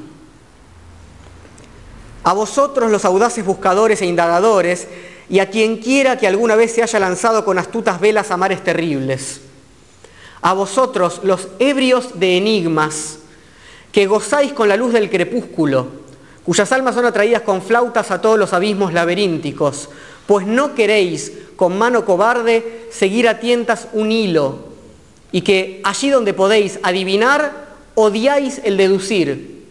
A vosotros los audaces buscadores e indagadores, y a quien quiera que alguna vez se haya lanzado con astutas velas a mares terribles. A vosotros los ebrios de enigmas, que gozáis con la luz del crepúsculo, cuyas almas son atraídas con flautas a todos los abismos laberínticos, pues no queréis con mano cobarde seguir a tientas un hilo, y que allí donde podéis adivinar, odiáis el deducir.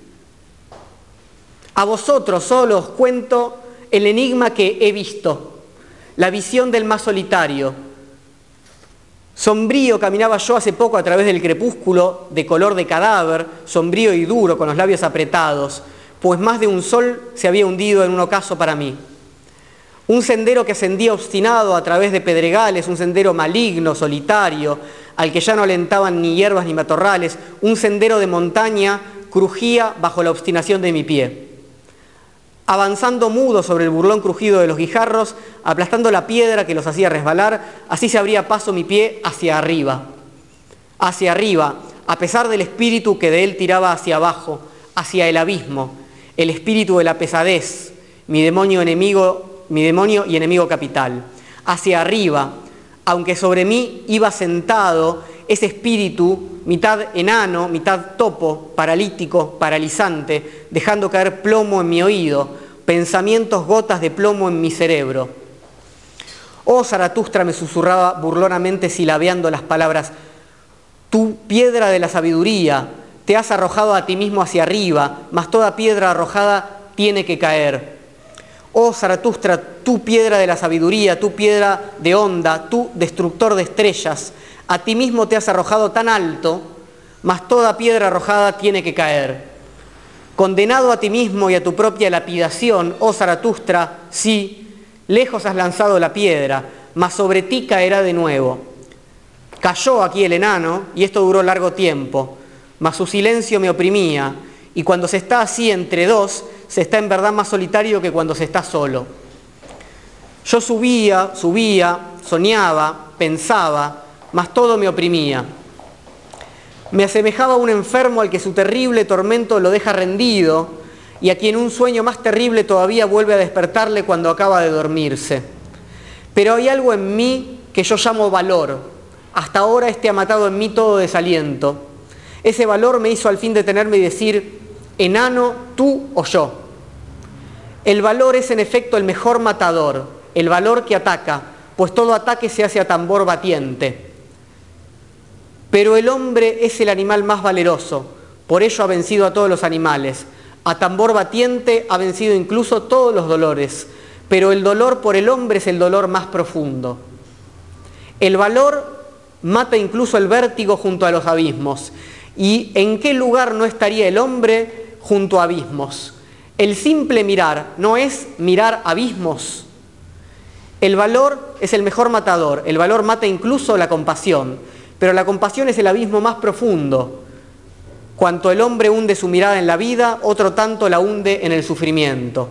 A vosotros solo os cuento el enigma que he visto, la visión del más solitario. Sombrío caminaba yo hace poco a través del crepúsculo de color de cadáver, sombrío y duro, con los labios apretados pues más de un sol se había hundido en un ocaso para mí. Un sendero que ascendía obstinado a través de pedregales, un sendero maligno, solitario, al que ya no alentaban ni hierbas ni matorrales, un sendero de montaña crujía bajo la obstinación de mi pie. Avanzando mudo sobre el burlón crujido de los guijarros, aplastando la piedra que los hacía resbalar, así se abría paso mi pie hacia arriba. Hacia arriba, a pesar del espíritu que de él tiraba hacia abajo, hacia el abismo, el espíritu de la pesadez, mi demonio enemigo, mi demonio y enemigo capital. Hacia arriba, aunque sobre mí iba sentado ese espíritu, mitad enano, mitad topo, paralítico, paralizante, dejando caer plomo en mi oído, pensamientos gotas de plomo en mi cerebro. Oh Zaratustra me susurraba burlonamente silabeando las palabras, tu piedra de la sabiduría, te has arrojado a ti mismo hacia arriba, mas toda piedra arrojada tiene que caer. Oh Zaratustra, tu piedra de la sabiduría, tu piedra de onda, tu destructor de estrellas, a ti mismo te has arrojado tan alto, mas toda piedra arrojada tiene que caer. Condenado a ti mismo y a tu propia lapidación, oh Zaratustra, sí, lejos has lanzado la piedra, mas sobre ti caerá de nuevo. Cayó aquí el enano, y esto duró largo tiempo, mas su silencio me oprimía, y cuando se está así entre dos, se está en verdad más solitario que cuando se está solo. Yo subía, subía, soñaba, pensaba, mas todo me oprimía. Me asemejaba a un enfermo al que su terrible tormento lo deja rendido y a quien un sueño más terrible todavía vuelve a despertarle cuando acaba de dormirse. Pero hay algo en mí que yo llamo valor. Hasta ahora este ha matado en mí todo desaliento. Ese valor me hizo al fin detenerme y decir, enano, tú o yo. El valor es en efecto el mejor matador, el valor que ataca, pues todo ataque se hace a tambor batiente. Pero el hombre es el animal más valeroso, por ello ha vencido a todos los animales. A tambor batiente ha vencido incluso todos los dolores, pero el dolor por el hombre es el dolor más profundo. El valor mata incluso el vértigo junto a los abismos. ¿Y en qué lugar no estaría el hombre junto a abismos? El simple mirar no es mirar abismos. El valor es el mejor matador, el valor mata incluso la compasión. Pero la compasión es el abismo más profundo. Cuanto el hombre hunde su mirada en la vida, otro tanto la hunde en el sufrimiento.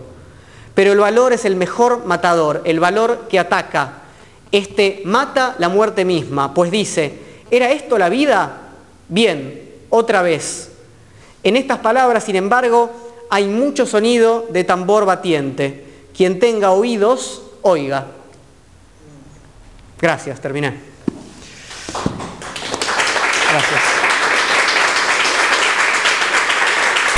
Pero el valor es el mejor matador, el valor que ataca. Este mata la muerte misma, pues dice, ¿era esto la vida? Bien, otra vez. En estas palabras, sin embargo, hay mucho sonido de tambor batiente. Quien tenga oídos, oiga. Gracias, terminé.